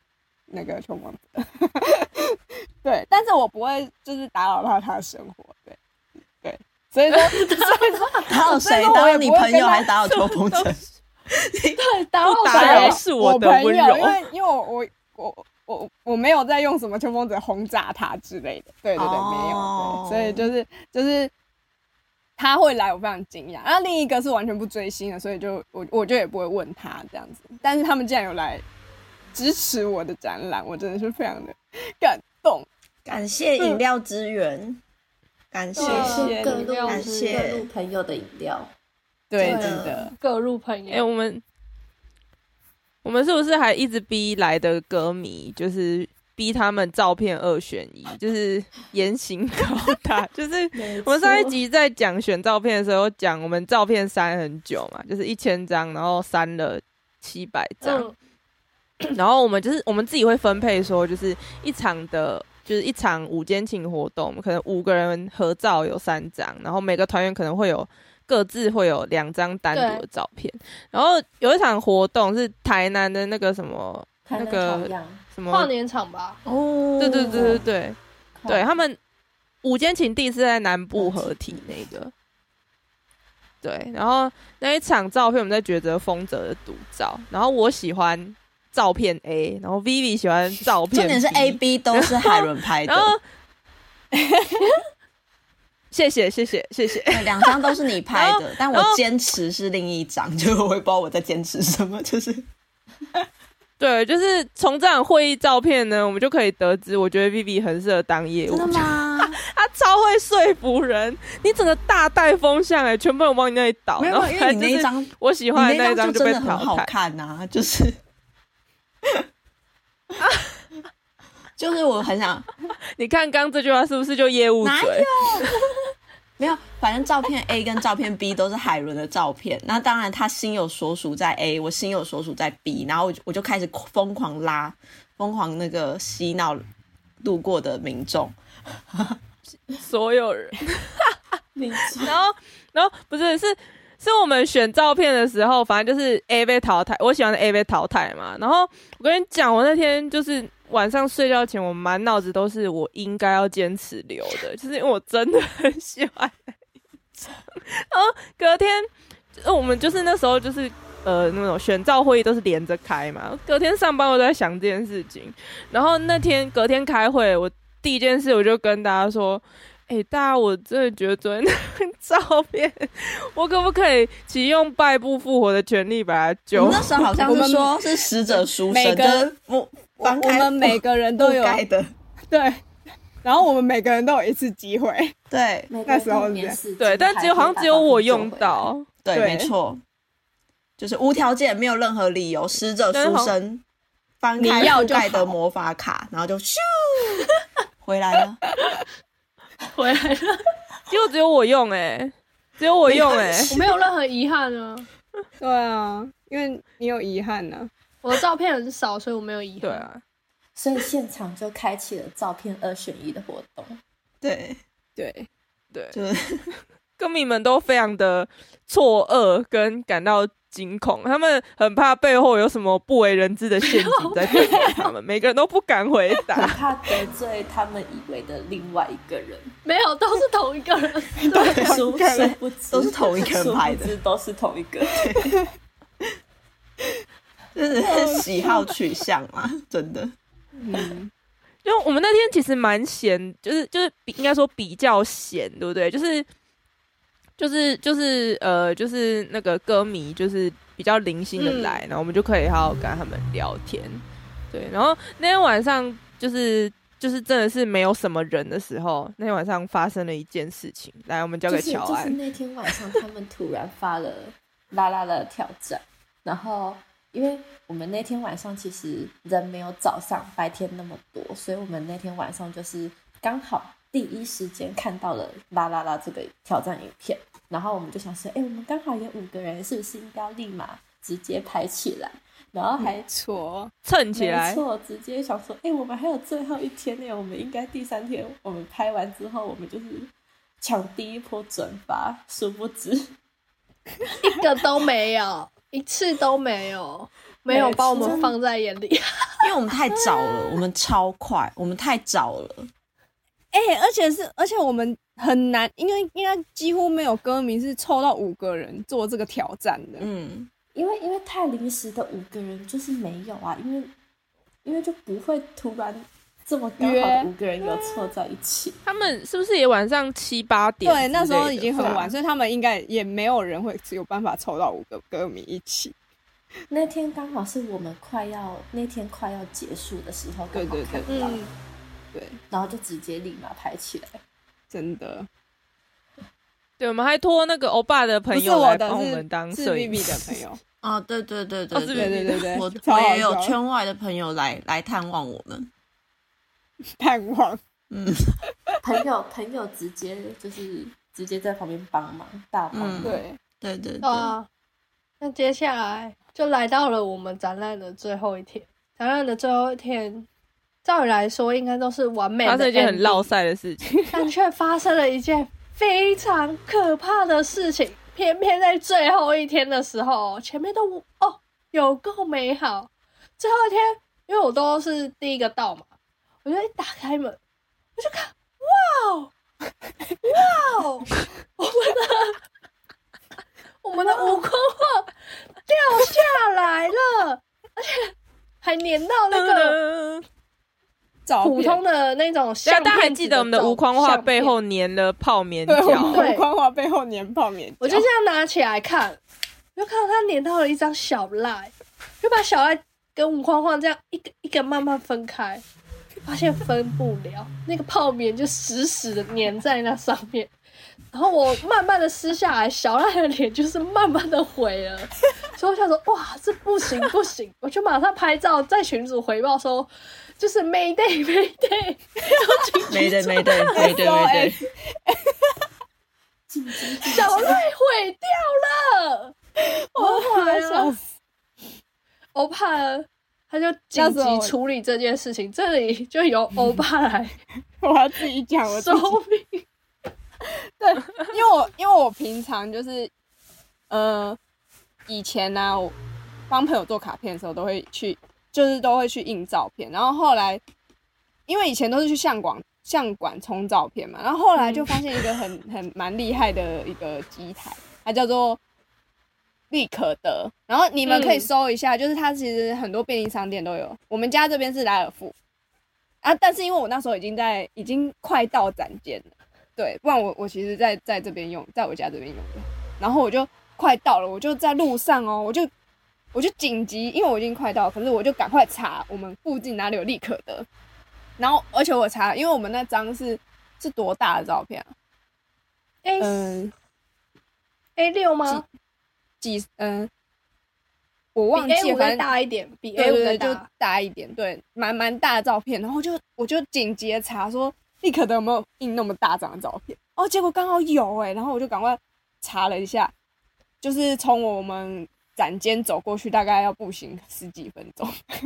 那个秋光子，对，但是我不会就是打扰到他的生活，对对，所以说 所以说打扰谁？所以说打扰我也不会你朋友还是打扰秋风尘？对，打扰不打谁扰是我的朋友，温柔因为因为我我我我我没有在用什么秋风者轰炸他之类的，对对对，没有，所以就是就是他会来，我非常惊讶。然后另一个是完全不追星的，所以就我我就也不会问他这样子。但是他们竟然有来支持我的展览，我真的是非常的感动。感谢饮料支援，感谢各路感谢各路朋友的饮料。对，的，各路朋友。哎、友，我们我们是不是还一直逼来的歌迷，就是逼他们照片二选一，就是严刑拷打，就是我们上一集在讲选照片的时候，讲我们照片删很久嘛，就是一千张，然后删了七百张，嗯，然后我们就是我们自己会分配说，就是一场的，就是一场午间情活动，可能五个人合照有三张，然后每个团员可能会有各自会有两张单独的照片。然后有一场活动是台南的那个什么台南那个什么跨什么，年场吧，哦，对对对对对，对他们午间情地是在南部合体那个。对，然后那一场照片我们在抉择风泽的独照，然后我喜欢照片 A，然后 Vivi 喜欢照片重点是 A、B 都是海伦拍的 谢谢谢谢谢谢。两张都是你拍的，但我坚持是另一张，就我也不知道我在坚持什么，就是对，就是从这场会议照片呢，我们就可以得知，我觉得 Vivi 很适合当业务，真的吗？他超会说服人，你整个大带风向哎、全部人往你那里倒，没有，然后因为你那一张，我喜欢的那一张就张被真的很好。看呐、就是。就是我很想 你看刚这句话是不是就业务哪嘴？有？没有，反正照片 A 跟照片 B 都是海伦的照片。那当然，他心有所属在 A，我心有所属在 B，然后我就我就开始疯狂拉，疯狂那个洗脑路过的民众。所有人。然后，然后不是是是我们选照片的时候，反正就是 A 被淘汰，我喜欢的 A 被淘汰嘛。然后我跟你讲，我那天就是晚上睡觉前，我满脑子都是我应该要坚持留的，就是因为我真的很喜欢一张。然后隔天，我们就是那时候就是。呃，那种选照会议都是连着开嘛。隔天上班我都在想这件事情，然后那天隔天开会，我第一件事我就跟大家说，哎、大家，我真的觉得昨天那张 照片，我可不可以启用败不复活的权利把它我救们？那时候好像我们是说是死者书生，每个就是不我我们每个人都有盖的，对，然后我们每个人都有一次机会，对每个那时候是对，但只有好像只有我用到。对，对没错，就是无条件，没有任何理由，死者但是好书生翻开你要就覆盖的魔法卡，然后就咻回来了。回来了，结果只有我用、哎，只有我用、哎，我没有任何遗憾啊。对啊，因为你有遗憾呢、我的照片很少，所以我没有遗憾。对，啊，所以现场就开启了照片二选一的活动。对，对，对，就是歌迷们都非常的错愕跟感到惊恐，他们很怕背后有什么不为人知的陷阱在对付他们，每个人都不敢回很答。怕得罪他们以为的另外一个人，没有，都是同一个人。对殊不知都是同一个人拍的都是同一个。就是喜好取向嘛，真的。嗯，因为我们那天其实蛮闲，就是就是比应该说比较闲，对不对？就是就是就是呃，就是那个歌迷就是比较零星的来，然后我们就可以好好跟他们聊天。对，然后那天晚上就是就是真的是没有什么人的时候，那天晚上发生了一件事情，来，我们交给就是就是乔安。那天晚上，他们突然发了拉拉的挑战，然后因为我们那天晚上其实人没有早上白天那么多，所以我们那天晚上就是刚好第一时间看到了啦啦啦这个挑战影片，然后我们就想说，哎、我们刚好有五个人，是不是应该立马直接拍起来？然后还错，蹭起来没，错，直接想说，哎、我们还有最后一天呢，我们应该第三天我们拍完之后，我们就是抢第一波转发，殊不知 一个都没有，一次都没有，没有把我们放在眼里。因为我们太早了，我们超快，我们太早了。哎、而且是，而且我们很难，因为应该几乎没有歌迷是凑到五个人做这个挑战的。嗯，因为因为太临时的五个人就是没有啊，因为因为就不会突然这么刚好五个人有凑在一起。他们是不是也晚上七八点对，那时候已经很晚，所以他们应该也没有人会有办法凑到五个歌迷一起。那天刚好是我们快要那天快要结束的时候，刚好对对看对到，嗯，对，然后就直接立马拍起来。真的对，我们还托那个欧巴的朋友来帮我们当是摄影 B 的师朋友。哦，对对对对对对对对，我我也有圈外的朋友来来探望我们。探望，嗯，朋友朋友直接就是直接在旁边帮忙，大帮忙。嗯对，对对对，对啊。那接下来就来到了我们展览的最后一天。展览的最后一天，照理来说应该都是完美的，发生一件很落，塞的事情。但却发生了一件非常可怕的事情。偏偏在最后一天的时候，前面都哦有够美好，最后一天，因为我都是第一个到嘛，我就一打开门，我就看，哇哦，哇哦，我们的我们的无框画掉下来了，而且还粘到那个照片。普通的那种对啊，相大家还记得我们的照无框画背后粘了泡棉对，我胶，对的框画背后粘泡棉胶，我就这样拿起来看，就看到它粘到了一张小赖，就把小赖跟无框画这样一个一个慢慢分开，发现分不了，那个泡棉就死死的粘在那上面。然后我慢慢的撕下来，小赖的脸就是慢慢的毁了，所以我想说，哇，这不行不行，我就马上拍照在群主回报说，就是 Mayday Mayday，没得没得没得没得，紧急紧急小赖毁掉了，我后来啊笑死。欧帕呢，他就紧急处理这件事情，这里就由欧巴来我要自己讲我自收，兵。对，因为我因为我平常就是，呃，以前呢、我帮朋友做卡片的时候都会去，就是都会去印照片，然后后来，因为以前都是去相馆相馆冲照片嘛，然后后来就发现一个很 很蛮厉害的一个机台，它叫做立可得，然后你们可以嗯。搜一下，就是它其实很多便利商店都有，我们家这边是莱尔富。啊，但是因为我那时候已经在，已经快到展间了，对，不然我我其实在在这边用，在我家这边用的，然后我就快到了，我就在路上哦，我就我就紧急，因为我已经快到，可是我就赶快查我们附近哪里有立可得，然后而且我查，因为我们那张是是多大的照片啊？A 嗯，A 六吗？几嗯，我忘比记反正大一点，比 A 五就大。一点，对，蛮蛮大的照片，然后就我就紧急地查说立可得有没有印那么大张的照片，哦，结果刚好有哎、然后我就赶快查了一下，就是从我们展间走过去，大概要步行十几分钟，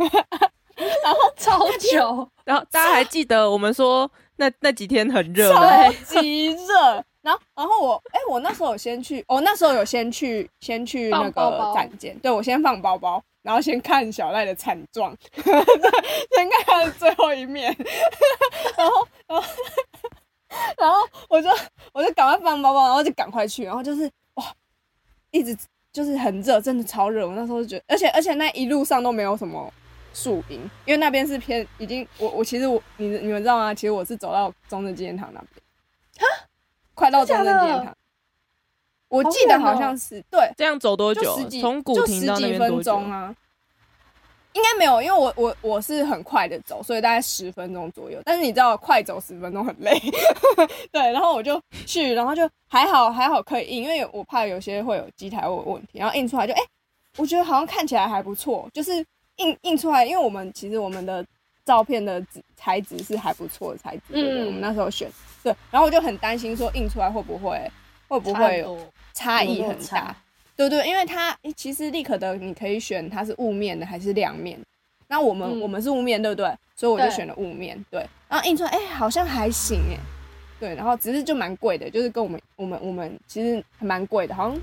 然后超久，然后大家还记得我们说那那几天很热吗？超级热。然后，然后我，哎、我那时候有先去，我、那时候有先去，先去那个展间，对我先放包包，然后先看小赖的惨状，对，先看他的最后一面，然后，然后，然后我就我就赶快放包包，然后就赶快去，然后就是哇，一直就是很热，真的超热。我那时候就觉得，而且而且那一路上都没有什么树荫，因为那边是偏已经我我其实我你你们知道吗？其实我是走到中正纪念堂那边，快到中正纪念堂。我记得好像是对，这样走多久就十？几从古就十亭到那几分边多久？钟啊。应该没有，因为我我我是很快的走，所以大概十分钟左右。但是你知道，快走十分钟很累，对。然后我就去，然后就还好还好可以印，因为我怕有些会有机台会有问题，然后印出来就哎、我觉得好像看起来还不错，就是印印出来，因为我们其实我们的照片的纸材质是还不错的材质，对不对嗯我们那时候选对，然后我就很担心说印出来会不会会不会差异很大。对对，因为它其实立可的你可以选它是雾面的还是亮面。那我们、嗯我们是雾面，对不对？所以我就选了雾面，对。然后印出来，哎、好像还行哎，对。然后只是就蛮贵的，就是跟我们我们我们其实还蛮贵的，好像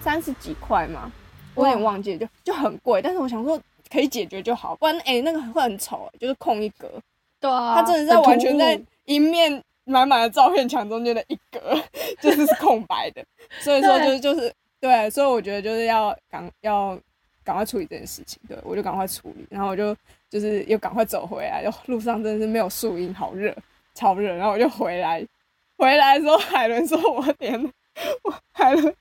三十几块嘛，我有点忘记了，就就很贵。但是我想说可以解决就好，不然哎、那个会很丑，就是空一格。对啊，它真的是在完全在一面满满的照片墙中间的一格，就是是空白的，所以说就是就是对，所以我觉得就是要赶要赶快处理这件事情，对我就赶快处理，然后我就就是又赶快走回来，就路上真的是没有树荫，好热，超热，然后我就回来，回来的时候海伦说我点，我海伦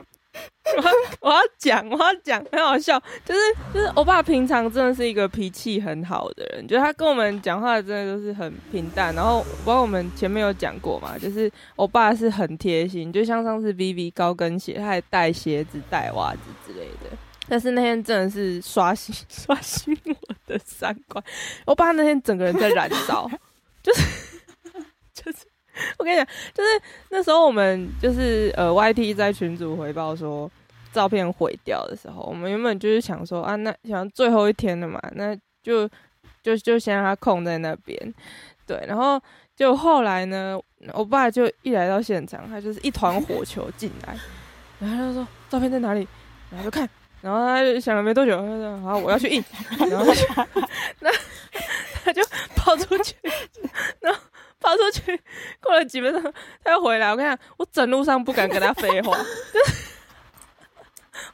我要讲，我要讲，很好笑，就是就是欧巴平常真的是一个脾气很好的人，就是他跟我们讲话真的都是很平淡，然后包括我们前面有讲过嘛，就是欧巴是很贴心，就像上次 Vivi 高跟鞋，他还带鞋子、带袜子之类的。但是那天真的是刷新 刷新我的三观，欧巴那天整个人在燃烧，就是就是 我跟你讲，就是那时候我们就是呃 YT 在群组回报说照片毁掉的时候，我们原本就是想说啊，那想最后一天了嘛，那就就就先让它空在那边，对，然后就后来呢，我爸就一来到现场，他就是一团火球进来，然后他就说照片在哪里，然后就看。然后他就想了没多久，他就说：“好，我要去印。”然后他就 那他就跑出去，然后跑出去，过了几分钟，他又回来。我跟你讲，我整路上不敢跟他废话，就 是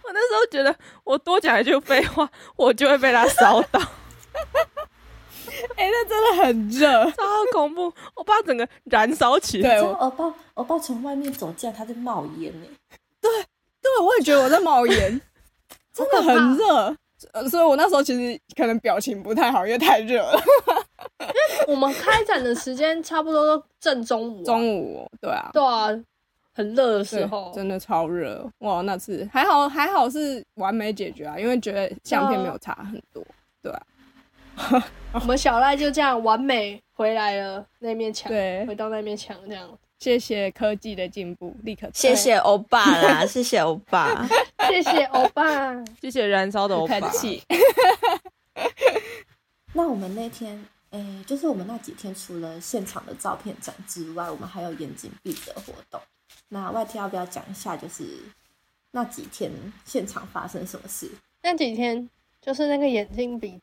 我那时候觉得我多讲一句废话，我就会被他烧到，哎、那真的很热，超恐怖！我爸整个燃烧起来。对我这欧巴欧巴从外面走进来，他在冒烟呢。对对，我也觉得我在冒烟，真的很热。呃所以我那时候其实可能表情不太好，因为太热了。因为我们开展的时间差不多都正中午、啊，中午，对啊，对啊，很热的时候，真的超热哇！那次还好，还好是完美解决啊，因为觉得相片没有差很多，对啊，我们小赖就这样完美回来了那面墙，对回到那面墙这样。谢谢科技的进步，立刻谢谢欧巴啦，谢谢欧巴。谢谢欧巴，谢谢燃烧的欧巴客。气。那我们那天，诶、就是我们那几天除了现场的照片展之外，我们还有眼睛闭着的活动。那外 T 要不要讲一下，就是那几天现场发生什么事？那几天就是那个眼睛鼻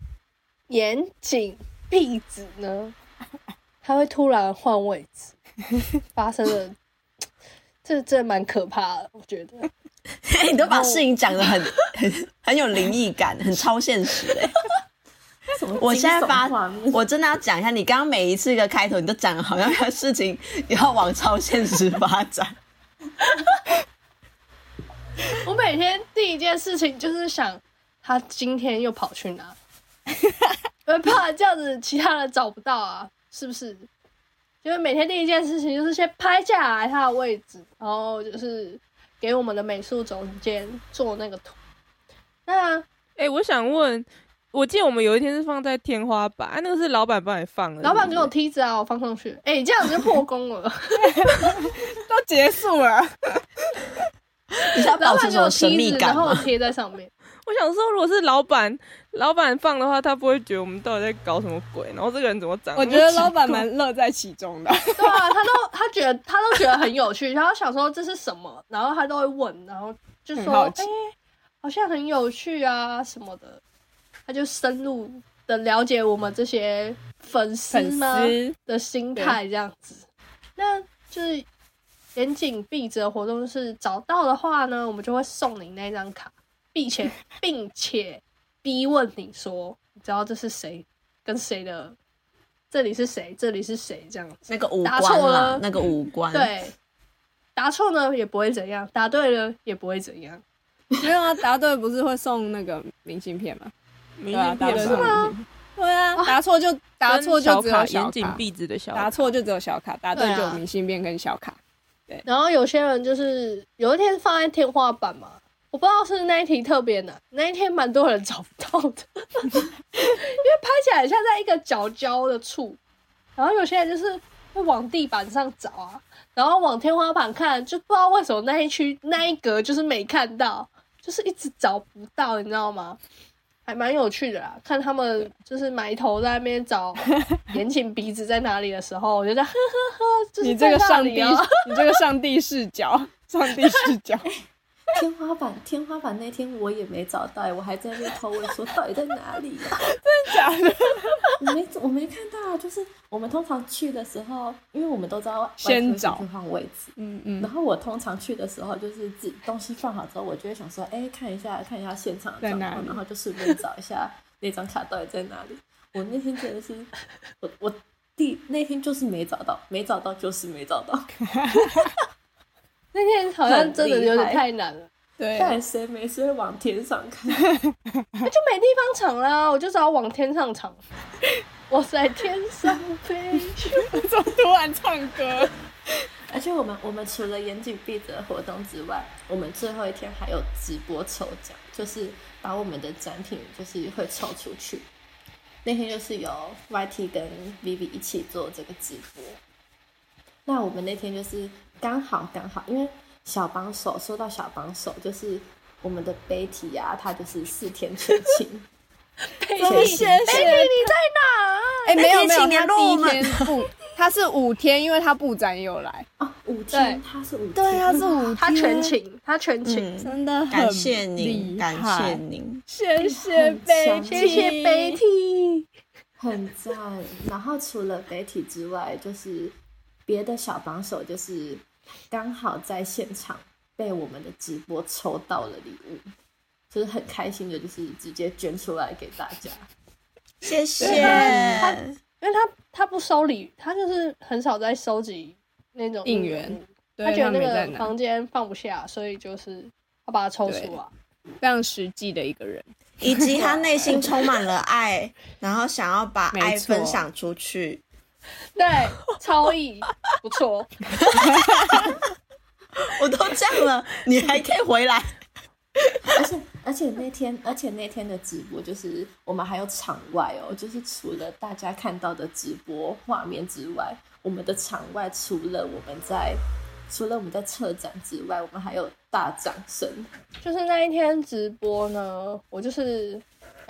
眼睛壁纸呢，它会突然换位置，发生了，这这蛮可怕的，我觉得。你都把事情讲的很 很很有灵异感，很超现实哎、什么我现在发我真的要讲一下，你刚刚每一次一个开头，你都讲的好像事情要往超现实发展。我每天第一件事情就是想，他今天又跑去哪？我怕这样子其他人找不到啊，是不是？就是每天第一件事情就是先拍下来他的位置，然后就是给我们的美术总监做那个图。那哎、我想问，我记得我们有一天是放在天花板，啊、那个是老板帮你放的。老板给我梯子啊，我放上去。哎、你这样子就破功了。都结束了，你是要老板给我保持什么神梯子，秘感吗？然后我贴在上面。我想说，如果是老板老板放的话，他不会觉得我们到底在搞什么鬼，然后这个人怎么长？我觉得老板蛮乐在其中的。对啊，他都他觉得他都觉得很有趣，然后想说这是什么，然后他都会问，然后就说哎、很好像很有趣啊什么的，他就深入的了解我们这些粉丝粉吗丝的心态这样子。那就是严谨闭着活动，是找到的话呢，我们就会送你那张卡，并且并且逼问你说，你知道这是谁跟谁的，这里是谁，这里是谁这样子。那个五答官啦错了，那个五官。，对，答错呢也不会怎样，答对了也不会怎样。没有啊，答对不是会送那个明信片吗？明信片是吗。对啊，答错就答错就只有小卡，严谨壁纸的小卡，答错就只有小卡，答对就有明信片跟小卡。对然后有些人就是有一天放在天花板嘛，我不知道是那一题特别难，那一天蛮多人找不到的，因为拍起来像在一个角角的处，然后有些人就是会往地板上找啊，然后往天花板看，就不知道为什么那一区那一格就是没看到，就是一直找不到，你知道吗？还蛮有趣的啦，看他们就是埋头在那边找 眼睛鼻子在哪里的时候，我觉得呵呵呵，就是你这个上帝，你这个上帝视角，上帝视角。天花板，天花板那天我也没找到，我还在那边偷问说到底在哪里呀、假的？我没我没看到啊，就是我们通常去的时候，因为我们都知道先找会换位置，嗯嗯。然，后我通常去的时候，就是自东西放好之后，我就会想说，哎，看一下看一下现场的状况，在哪里？然后就顺便找一下那张卡到底在哪里。我那天真的是，我我第那天就是没找到，没找到就是没找到，那天好像真的有点太难了，对，但谁没事会往天上看？那就没地方藏啦，我就只好往天上藏。我在天上飞，怎么突然唱歌？而且我们我们除了严谨闭着的活动之外，我们最后一天还有直播抽奖，就是把我们的展品就是会抽出去。那天就是由 YT 跟 Vivi 一起做这个直播。那我们那天就是刚好刚好，因为小帮手说到小帮手，就是我们的 Betty 啊，他就是四天全勤，佩谢蒂，谢佩蒂你在哪？哎，没有没有，他第一天不，他是五天，因为他布展也有来，哦，五天，对。他是五天，对，他是五天，他全，勤，他全勤。嗯，真的很感谢厉您，感害谢您。谢谢很贝强谢谢贝蒂。很赞。然后除了 Betty 之外，就是别的小帮手，就是刚好在现场被我们的直播抽到了礼物，就是很开心的，就是直接捐出来给大家。谢谢。因为他他不收礼，他就是很少在收集那种应援他觉得那个房间放不下，所以就是他把它抽出来。非常实际的一个人，以及他 内心充满了爱，然后想要把爱分享出去。对，超意不错。我都这样了，你还可以回来？而且而且那天，而且那天的直播就是我们还有场外哦，就是除了大家看到的直播画面之外，我们的场外除了我们在除了我们在策展之外，我们还有大掌声。就是那一天直播呢，我就是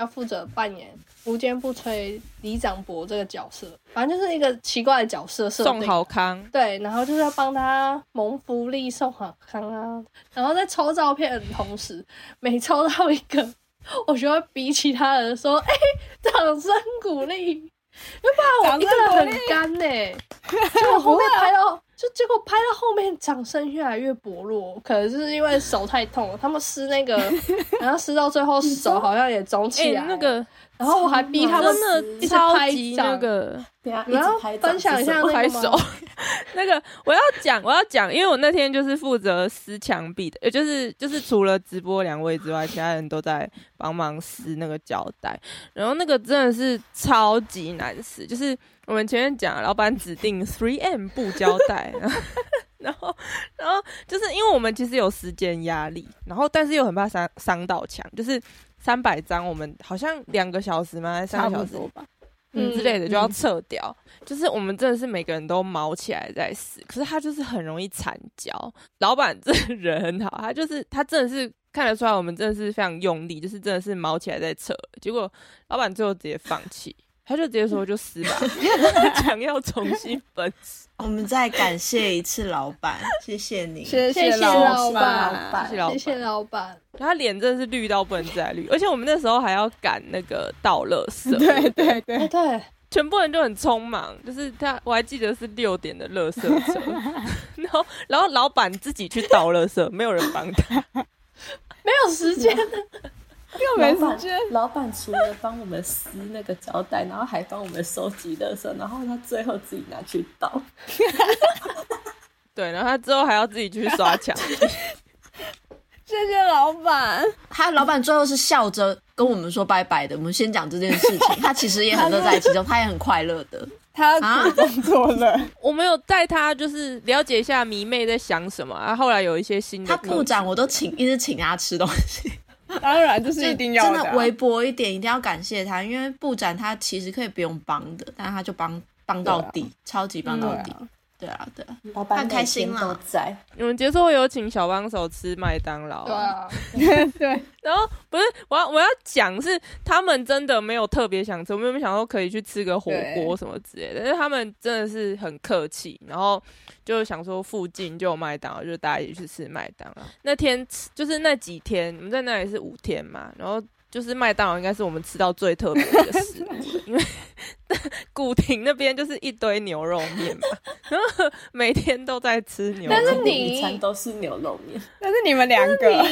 要负责扮演无坚不摧李长博这个角色，反正就是一个奇怪的角色设定。宋好康，对，然后就是要帮他蒙福利、送好康啊，然后在抽照片的同时，每抽到一个，我就会比其他人说：“哎、掌声鼓励。”要不然我一个人很干呢、结果后面拍到，就结果拍到后面掌声越来越薄弱，可能是因为手太痛了，他们撕那个，然后撕到最后手好像也肿哎、起来、那个然后我还逼他们真的一直超拍级那个对啊，你要分享一下拍那个吗？手，那个我要讲，我要讲，因为我那天就是负责撕墙壁的，也就是就是除了直播两位之外，其他人都在帮忙撕那个胶带，然后那个真的是超级难撕，就是我们前面讲，老板指定 three M 不胶带，然后然后就是因为我们其实有时间压力，然后但是又很怕伤伤到墙，就是三百张，我们好像两个小时吗？还是三差个小时吧。嗯嗯之类的就要撤掉。就是我们真的是每个人都毛起来在撕，可是他就是很容易残胶。老板这人很好，他就是他真的是看得出来我们真的是非常用力，就是真的是毛起来在撤。结果老板最后直接放弃，他就直接说就撕吧，墙要重新分撕。我们再感谢一次老板，谢谢你。谢谢谢老老板板，谢谢老板谢谢老板。他脸真的是绿到不能再绿，而且我们那时候还要赶那个倒垃圾，对对哎、对，对，全部人就很匆忙，就是他，我还记得是六点的垃圾车，然后然后老板自己去倒垃圾，没有人帮他。没有时间，又 没老板时间。老板除了帮我们撕那个胶带，然后还帮我们收集垃圾，然后他最后自己拿去倒。对，然后他之后还要自己去刷墙。谢谢老板。他老板最后是笑着跟我们说拜拜的。我们先讲这件事情，他其实也很乐在其中，他也很快乐的。他啊苦中作了，我们有带他就是了解一下迷妹在想什么，啊，后来有一些新的他。部长我都请一直请他吃东西，当然这是一定要的啊、真的微薄一点，一定要感谢他，因为布展他其实可以不用帮的，但他就帮帮到底，超级帮到底。对啊，对啊，老开心啦。都在，你们结束后有请小帮手吃麦当劳、对啊，对，然后不是我要我要讲是他们真的没有特别想吃，我们有没有想说可以去吃个火锅什么之类的？但是他们真的是很客气，然后就想说附近就有麦当劳，就大家一起去吃麦当劳。那天就是那几天，我们在那里是五天嘛，然后就是麦当劳应该是我们吃到最特别的食物，因为 古亭那边就是一堆牛肉面嘛，然 后每天都在吃牛肉但是面，一你餐都是牛肉面，但是你们两个，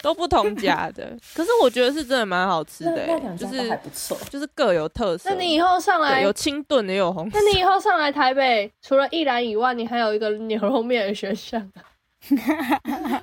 都不同家的，可是我觉得是真的蛮好吃的、就是还不错。就是各有特色。那你以后上来有，清炖的，也有红那你以后上来台北，除了一兰以外，你还有一个牛肉面的选项啊，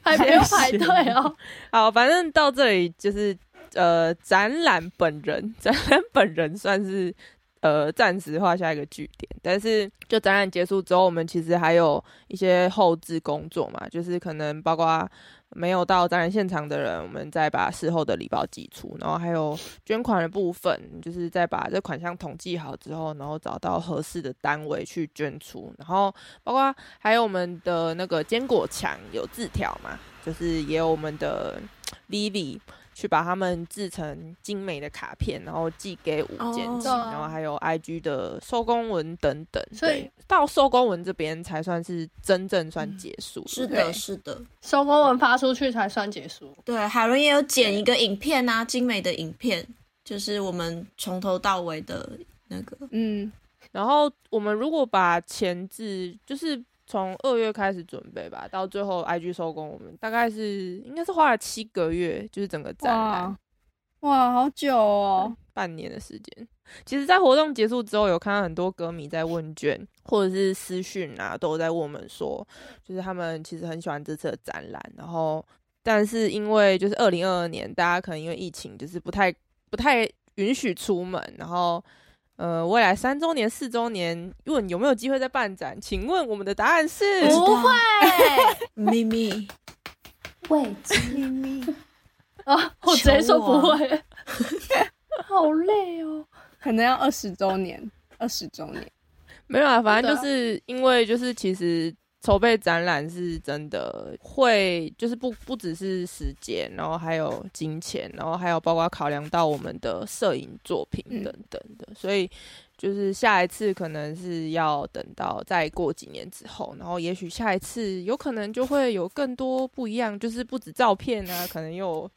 还不用排队哦。好，反正到这里就是呃，展览本人，展览本人算是呃暂时画下一个句点。但是就展览结束之后，我们其实还有一些后置工作嘛，就是可能包括没有到展览现场的人，我们再把事后的礼包寄出，然后还有捐款的部分，就是再把这款项统计好之后，然后找到合适的单位去捐出，然后包括还有我们的那个坚果墙有字条嘛，就是也有我们的 Vivi 去把它们制成精美的卡片，然后寄给五间哦企，然后还有 IG 的收工文等等。所以对到收工文这边才算是真正算结束。是的，是的，收工文发出去才算结束。对，海伦也有剪一个影片啊，精美的影片，就是我们从头到尾的那个。嗯，然后我们如果把前置就是从二月开始准备吧，到最后 IG 收工，我们大概是应该是花了七个月，就是整个展览哇哇，好久哦，半年的时间。其实，在活动结束之后，有看到很多歌迷在问卷或者是私讯啊，都有在问我们说，就是他们其实很喜欢这次的展览，然后但是因为就是二零二二年，大家可能因为疫情，就是不太不太允许出门，然后呃，未来三周年、四周年，问有没有机会再办展？请问我们的答案是不会，秘密。未知秘密，啊，我直接说不会，好累哦。可能要二十周年，二十周年，没有啊，反正就是因为就是其实筹备展览是真的会，就是不不只是时间，然后还有金钱，然后还有包括考量到我们的摄影作品嗯等等的，所以就是下一次可能是要等到再过几年之后，然后也许下一次有可能就会有更多不一样，就是不止照片啊，可能又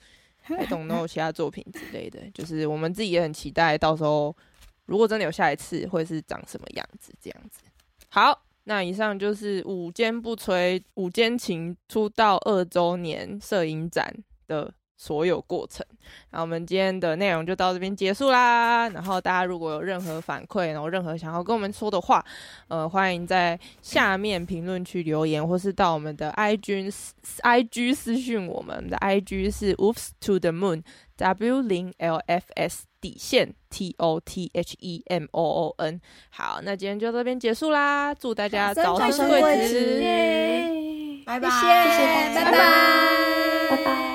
I don't know 其他作品之类的，就是我们自己也很期待，到时候如果真的有下一次，会是长什么样子这样子。好，那以上就是五间不吹五间情出道二周年摄影展的所有过程。那我们今天的内容就到这边结束啦。然后大家如果有任何反馈，然后任何想要跟我们说的话，呃，欢迎在下面评论区留言，或是到我们的 IG IG 私讯我们。的 IG 是 Oops to the Moon W 零 L F S 底线 T O T H E M O O N。好，那今天就到这边结束啦，祝大家早早生贵子拜拜，谢谢，拜拜。拜拜。